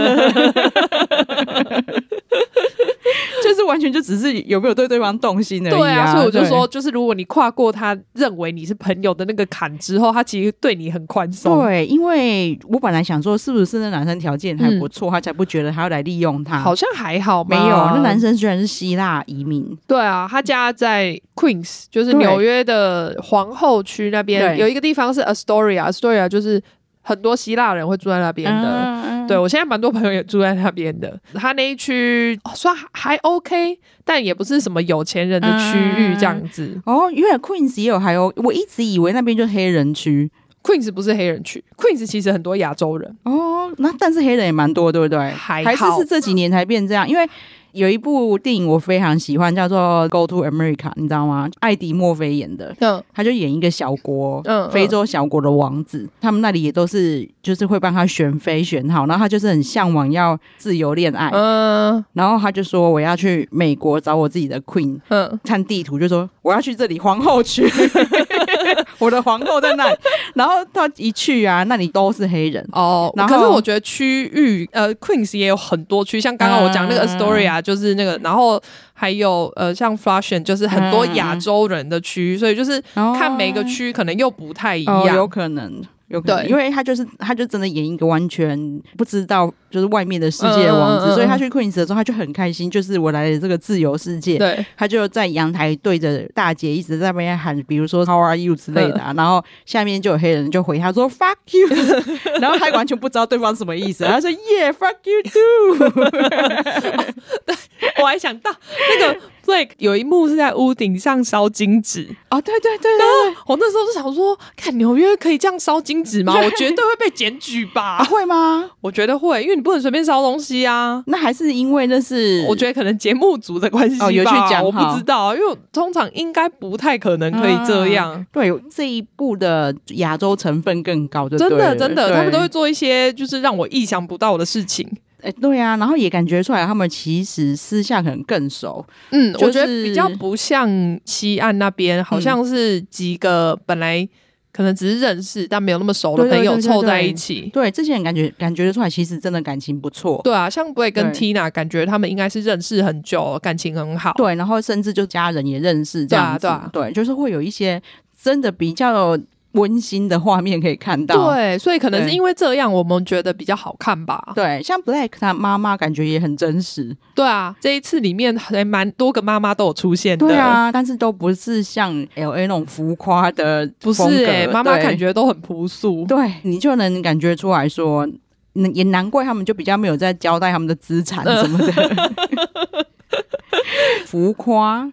就是完全就只是有没有对对方动心而已啊！对啊，所以我就说，就是如果你跨过他认为你是朋友的那个坎之后，他其实对你很宽松。对，因为我本来想说，是不是那男生条件还不错、嗯，他才不觉得他要来利用他？好像还好，没有。那男生居然是希腊移民。对啊，他家在 Queens，就是纽约的皇后区那边，有一个地方是 Astoria，Astoria 就是很多希腊人会住在那边的。嗯对，我现在蛮多朋友也住在那边的，他那一区算还 OK，但也不是什么有钱人的区域这样子。嗯、哦，因为 Queens 也有还有，我一直以为那边就是黑人区，Queens 不是黑人区，Queens 其实很多亚洲人。哦，那但是黑人也蛮多，对不对？还还是是这几年才变这样，因为。有一部电影我非常喜欢，叫做《Go to America》，你知道吗？艾迪·墨菲演的，嗯，他就演一个小国，嗯，非洲小国的王子，嗯、他们那里也都是，就是会帮他选妃选好，然后他就是很向往要自由恋爱，嗯，然后他就说我要去美国找我自己的 Queen，嗯，看地图就说我要去这里皇后区。我的皇后在那里，然后他一去啊，那里都是黑人。哦。然后可是我觉得区域呃，Queens 也有很多区，像刚刚我讲那个 Astoria，就是那个，然后还有呃，像 Flushing，就是很多亚洲人的区，所以就是看每个区可能又不太一样，哦、有可能。有可能，对，因为他就是，他就真的演一个完全不知道就是外面的世界的王子，嗯、所以他去 Queens 的时候，他就很开心，就是我来了这个自由世界。对，他就在阳台对着大姐一直在那边喊，比如说 How are you 之类的、然后下面就有黑人就回他说 Fuck you，然后他完全不知道对方什么意思，他说 Yeah fuck you too，、哦、对，我还想到那个。Blake，有一幕是在屋顶上烧金纸哦，对对对对，我那时候就想说，看纽约可以这样烧金纸吗？我绝对会被检举吧？啊、会吗？我觉得会，因为你不能随便烧东西啊。那还是因为那是我觉得可能节目组的关系吧。哦，有去讲，我不知道，因为通常应该不太可能可以这样。啊、对，这一部的亚洲成分更高就，真的真的，他们都会做一些就是让我意想不到的事情。哎，对呀、啊，然后也感觉出来，他们其实私下可能更熟。嗯，就是、我觉得比较不像西岸那边，好像是几个本来可能只是认识，但没有那么熟的朋友凑在一起。对，这些人感觉感觉得出来，其实真的感情不错。对啊，像 Blake 跟 Tina，感觉他们应该是认识很久，感情很好。对，然后甚至就家人也认识这样子。对，啊对，啊、对，就是会有一些真的比较。温馨的画面可以看到，对，所以可能是因为这样，我们觉得比较好看吧。对，像 Black 他妈妈感觉也很真实。对啊，这一次里面还蛮多个妈妈都有出现的。对啊，但是都不是像 LA 那种浮夸的，不是哎、欸，妈妈感觉都很朴素。对，你就能感觉出来说，也难怪他们就比较没有在交代他们的资产什么的，浮夸。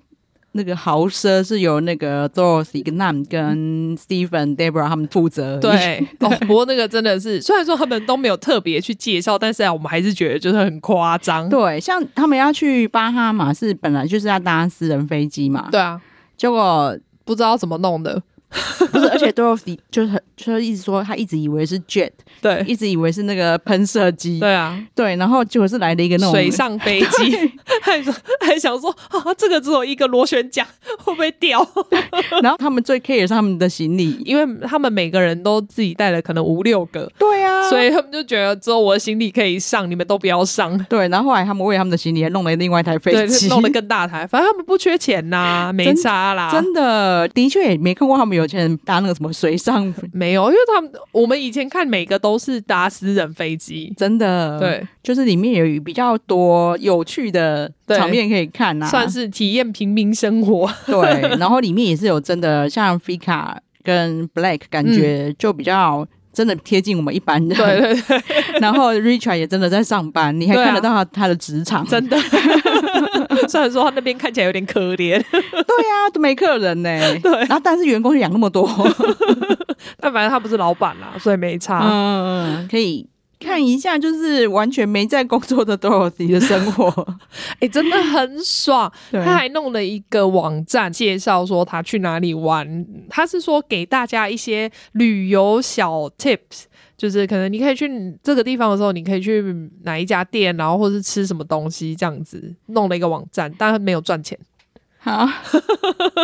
那个豪奢是由那个 Dorothy 跟 Nam 跟 Stephen Debra 他们负责。对，不过那个真的是，虽然说他们都没有特别去介绍，但是啊，我们还是觉得就是很夸张。对，像他们要去巴哈马，是本来就是要搭私人飞机嘛。对啊，结果不知道怎么弄的。不是，而且 Dorothy 就是很，就是一直说他一直以为是 jet，对，一直以为是那个喷射机，对啊，对，然后结果是来了一个那种水上飞机，还说还想说啊，这个只有一个螺旋桨，会不会掉？然后他们最 care 是他们的行李，因为他们每个人都自己带了可能五六个，对啊，所以他们就觉得只有我的行李可以上，你们都不要上。对，然后后来他们为他们的行李还弄了另外一台飞机，弄了更大台，反正他们不缺钱呐、啊，没差啦，真的，的确也没看过他们有钱人搭那个什么。水上 没有，因为他们我们以前看每个都是搭私人飞机，真的对，就是里面有比较多有趣的场面可以看呐、啊，算是体验平民生活。对，然后里面也是有真的像 Fika 跟 Black，感觉就比较真的贴近我们一般人。对对对，然后 Richard 也真的在上班，你还看得到他他的职场，真的。虽然说他那边看起来有点可怜，对呀、啊，都没客人呢、欸。对，然后但是员工养那么多，但反正他不是老板啦，所以没差。嗯，可以看一下，就是完全没在工作的 Dorothy 的生活，哎、欸，真的很爽。他还弄了一个网站介绍说他去哪里玩，他是说给大家一些旅游小 tips。就是可能你可以去这个地方的时候，你可以去哪一家店，然后或是吃什么东西这样子，弄了一个网站，但没有赚钱。好，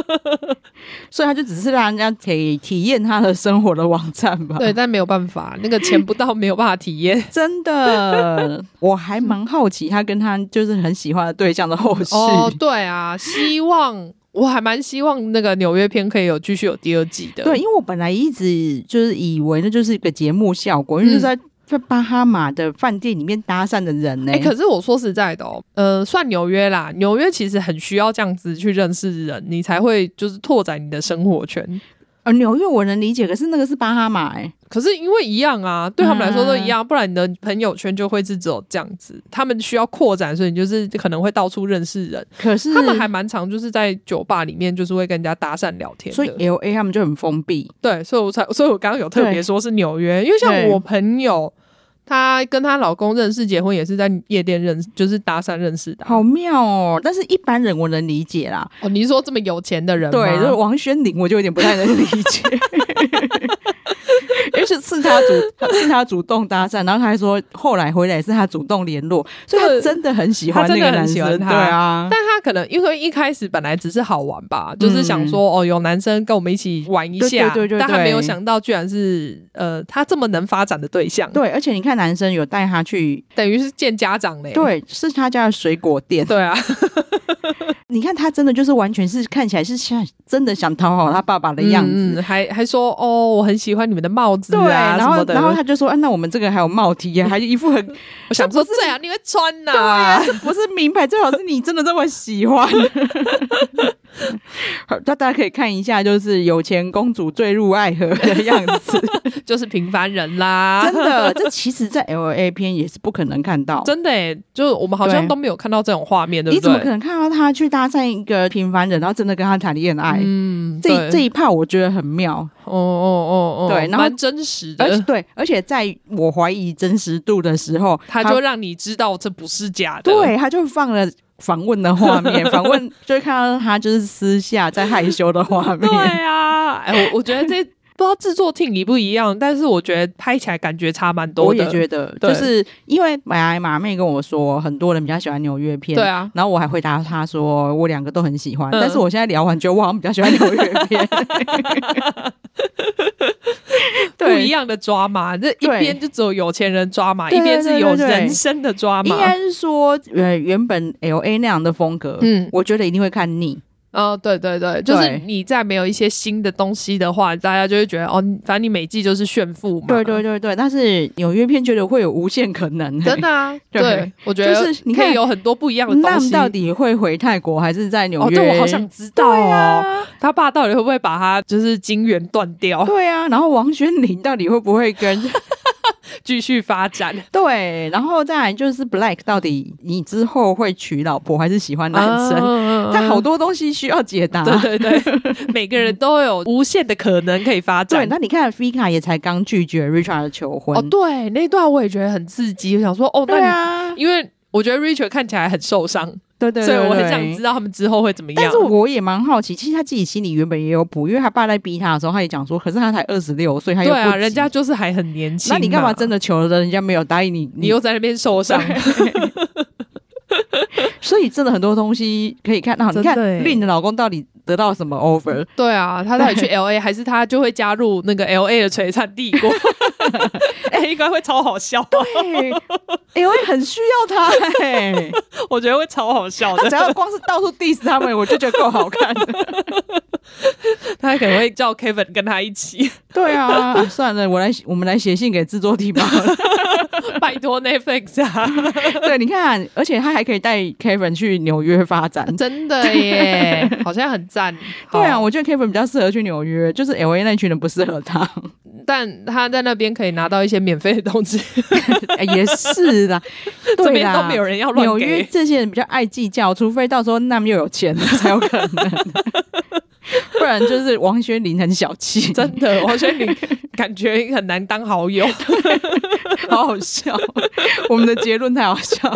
所以他就只是让人家可以体验他的生活的网站吧。对，但没有办法，那个钱不到，没有办法体验。真的，我还蛮好奇他跟他就是很喜欢的对象的后续。哦，对啊，希望。我还蛮希望那个纽约篇可以有继续有第二季的。对，因为我本来一直就是以为那就是一个节目效果，因为就是在在巴哈马的饭店里面搭讪的人呢、欸。哎、欸，可是我说实在的哦，呃，算纽约啦，纽约其实很需要这样子去认识人，你才会就是拓展你的生活圈。呃，纽约我能理解，可是那个是巴哈马哎、欸。可是因为一样啊，对他们来说都一样，嗯、不然你的朋友圈就会是只有这样子。他们需要扩展，所以你就是可能会到处认识人。可是他们还蛮常就是在酒吧里面，就是会跟人家搭讪聊天。所以 L A 他们就很封闭。对，所以我才，所以我刚刚有特别说是纽约，因为像我朋友。她跟她老公认识、结婚也是在夜店认识，就是搭讪认识的，好妙哦！但是一般人我能理解啦。哦，你是说这么有钱的人？对，就是王轩宁，我就有点不太能理解。是是他主，是他主动搭讪，然后他还说后来回来是他主动联络，所以他真的很喜欢那个男生，对啊。但他可能因为一开始本来只是好玩吧，嗯、就是想说哦，有男生跟我们一起玩一下，对对对对对，但他没有想到居然是呃，他这么能发展的对象。对，而且你看男生有带他去，等于是见家长嘞。对，是他家的水果店。对啊。你看他真的就是完全是看起来是像真的想讨好他爸爸的样子，嗯、还还说哦，我很喜欢你们的帽子啊，对，然后然后他就说，啊，那我们这个还有帽 T 啊，还一副很，我想说这样你会穿呐、啊？啊，不是名牌，最好是你真的这么喜欢。大大家可以看一下，就是有钱公主坠入爱河的样子，就是平凡人啦。真的，这其实，在 LA 片也是不可能看到，真的诶，就是我们好像都没有看到这种画面，对不对？你怎么可能看到他去搭讪一个平凡人，然后真的跟他谈恋爱？嗯，这这一趴我觉得很妙。哦哦哦哦，对，然后真实的，而且对，而且在我怀疑真实度的时候，他就让你知道这不是假的。对，他就放了。访问的画面，访问就会看到他就是私下在害羞的画面。对啊，哎、欸，我我觉得这不知道制作厅一不一样，但是我觉得拍起来感觉差蛮多的。我也觉得，就是因为马马妹跟我说，很多人比较喜欢纽约片。对啊，然后我还回答他说，我两个都很喜欢，嗯、但是我现在聊完，觉得我好像比较喜欢纽约片。不一样的抓马，这一边就只有有钱人抓马，一边是有人生的抓马。应该是说，呃，原本 LA 那样的风格，嗯，我觉得一定会看腻。哦，对对对，就是你再没有一些新的东西的话，大家就会觉得哦，反正你每季就是炫富嘛。对对对对，但是纽约片觉得会有无限可能，真的啊。对，我觉得就是你可以有很多不一样的东西。那到底会回泰国还是在纽约？哦对，我好想知道哦。他爸到底会不会把他就是金源断掉？对啊，然后王宣林到底会不会跟？继续发展。对，然后再来就是 Black，到底你之后会娶老婆还是喜欢男生？他、uh, 好多东西需要解答。对对对，每个人都有无限的可能可以发展。对，那你看 Fika 也才刚拒绝 Richard 的求婚。哦，对，那段我也觉得很刺激。我想说，哦，对啊，因为我觉得 Richard 看起来很受伤。对对，对，对，所以我很想知道他们之后会怎么样。但是我也蛮好奇，其实他自己心里原本也有谱，因为他爸在逼他的时候，他也讲说，可是他才二十六岁，他又不对啊，人家就是还很年轻。那你干嘛真的求了，人家没有答应你，你，你又在那边受伤。所以真的很多东西可以看到，你看 Lin 的老公到底得到什么 offer？对啊，他到底去 LA 还是他就会加入那个 LA 的璀璨帝国？哎、欸，应该会超好笑。对，LA 很需要他哎、欸，我觉得会超好笑的。只要光是到处 diss 他们，我就觉得够好看。他还可能会叫 Kevin 跟他一起。对啊，啊，算了，我来，我们来写信给制作提吧。拜托 Netflix 啊！对，你看，而且他还可以带 Kevin 去纽约发展，真的耶，好像很赞。对啊，我觉得 Kevin 比较适合去纽约，就是 LA 那群人不适合他。但他在那边可以拿到一些免费的东西，也是的。这边都没有人要乱给。纽约这些人比较爱计较，除非到时候那么又有钱才有可能。不然就是王轩林很小气，真的，王轩林感觉很难当好友，好好笑。我们的结论太好笑。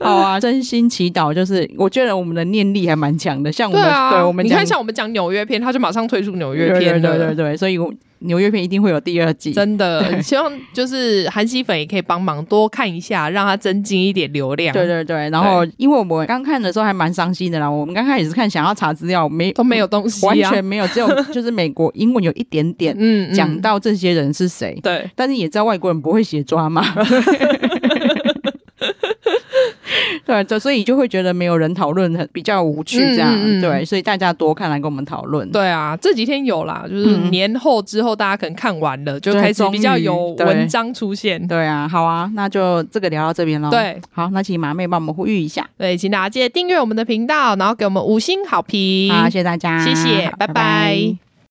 好啊，真心祈祷，就是我觉得我们的念力还蛮强的，像我们，对，啊、对我们，你看像我们讲纽约片，他就马上推出纽约片，对对对对，所以我。纽约片一定会有第二季，真的希望就是韩熙粉也可以帮忙多看一下，让他增进一点流量。对对对，然后因为我们刚看的时候还蛮伤心的啦，我们刚开始是看想要查资料，没都没有东西、啊，完全没有，只有就是美国英文有一点点嗯讲到这些人是谁，对，但是也知道外国人不会写抓嘛。对，就所以就会觉得没有人讨论，很比较无趣这样。嗯嗯、对，所以大家多看来跟我们讨论。对啊，这几天有啦，就是年后之后，大家可能看完了，嗯、就开始比较有文章出现对。对啊，好啊，那就这个聊到这边喽。对，好，那请马妹帮我们呼吁一下。对，请大家记得订阅我们的频道，然后给我们五星好评。好，谢谢大家，谢谢，拜拜。拜拜。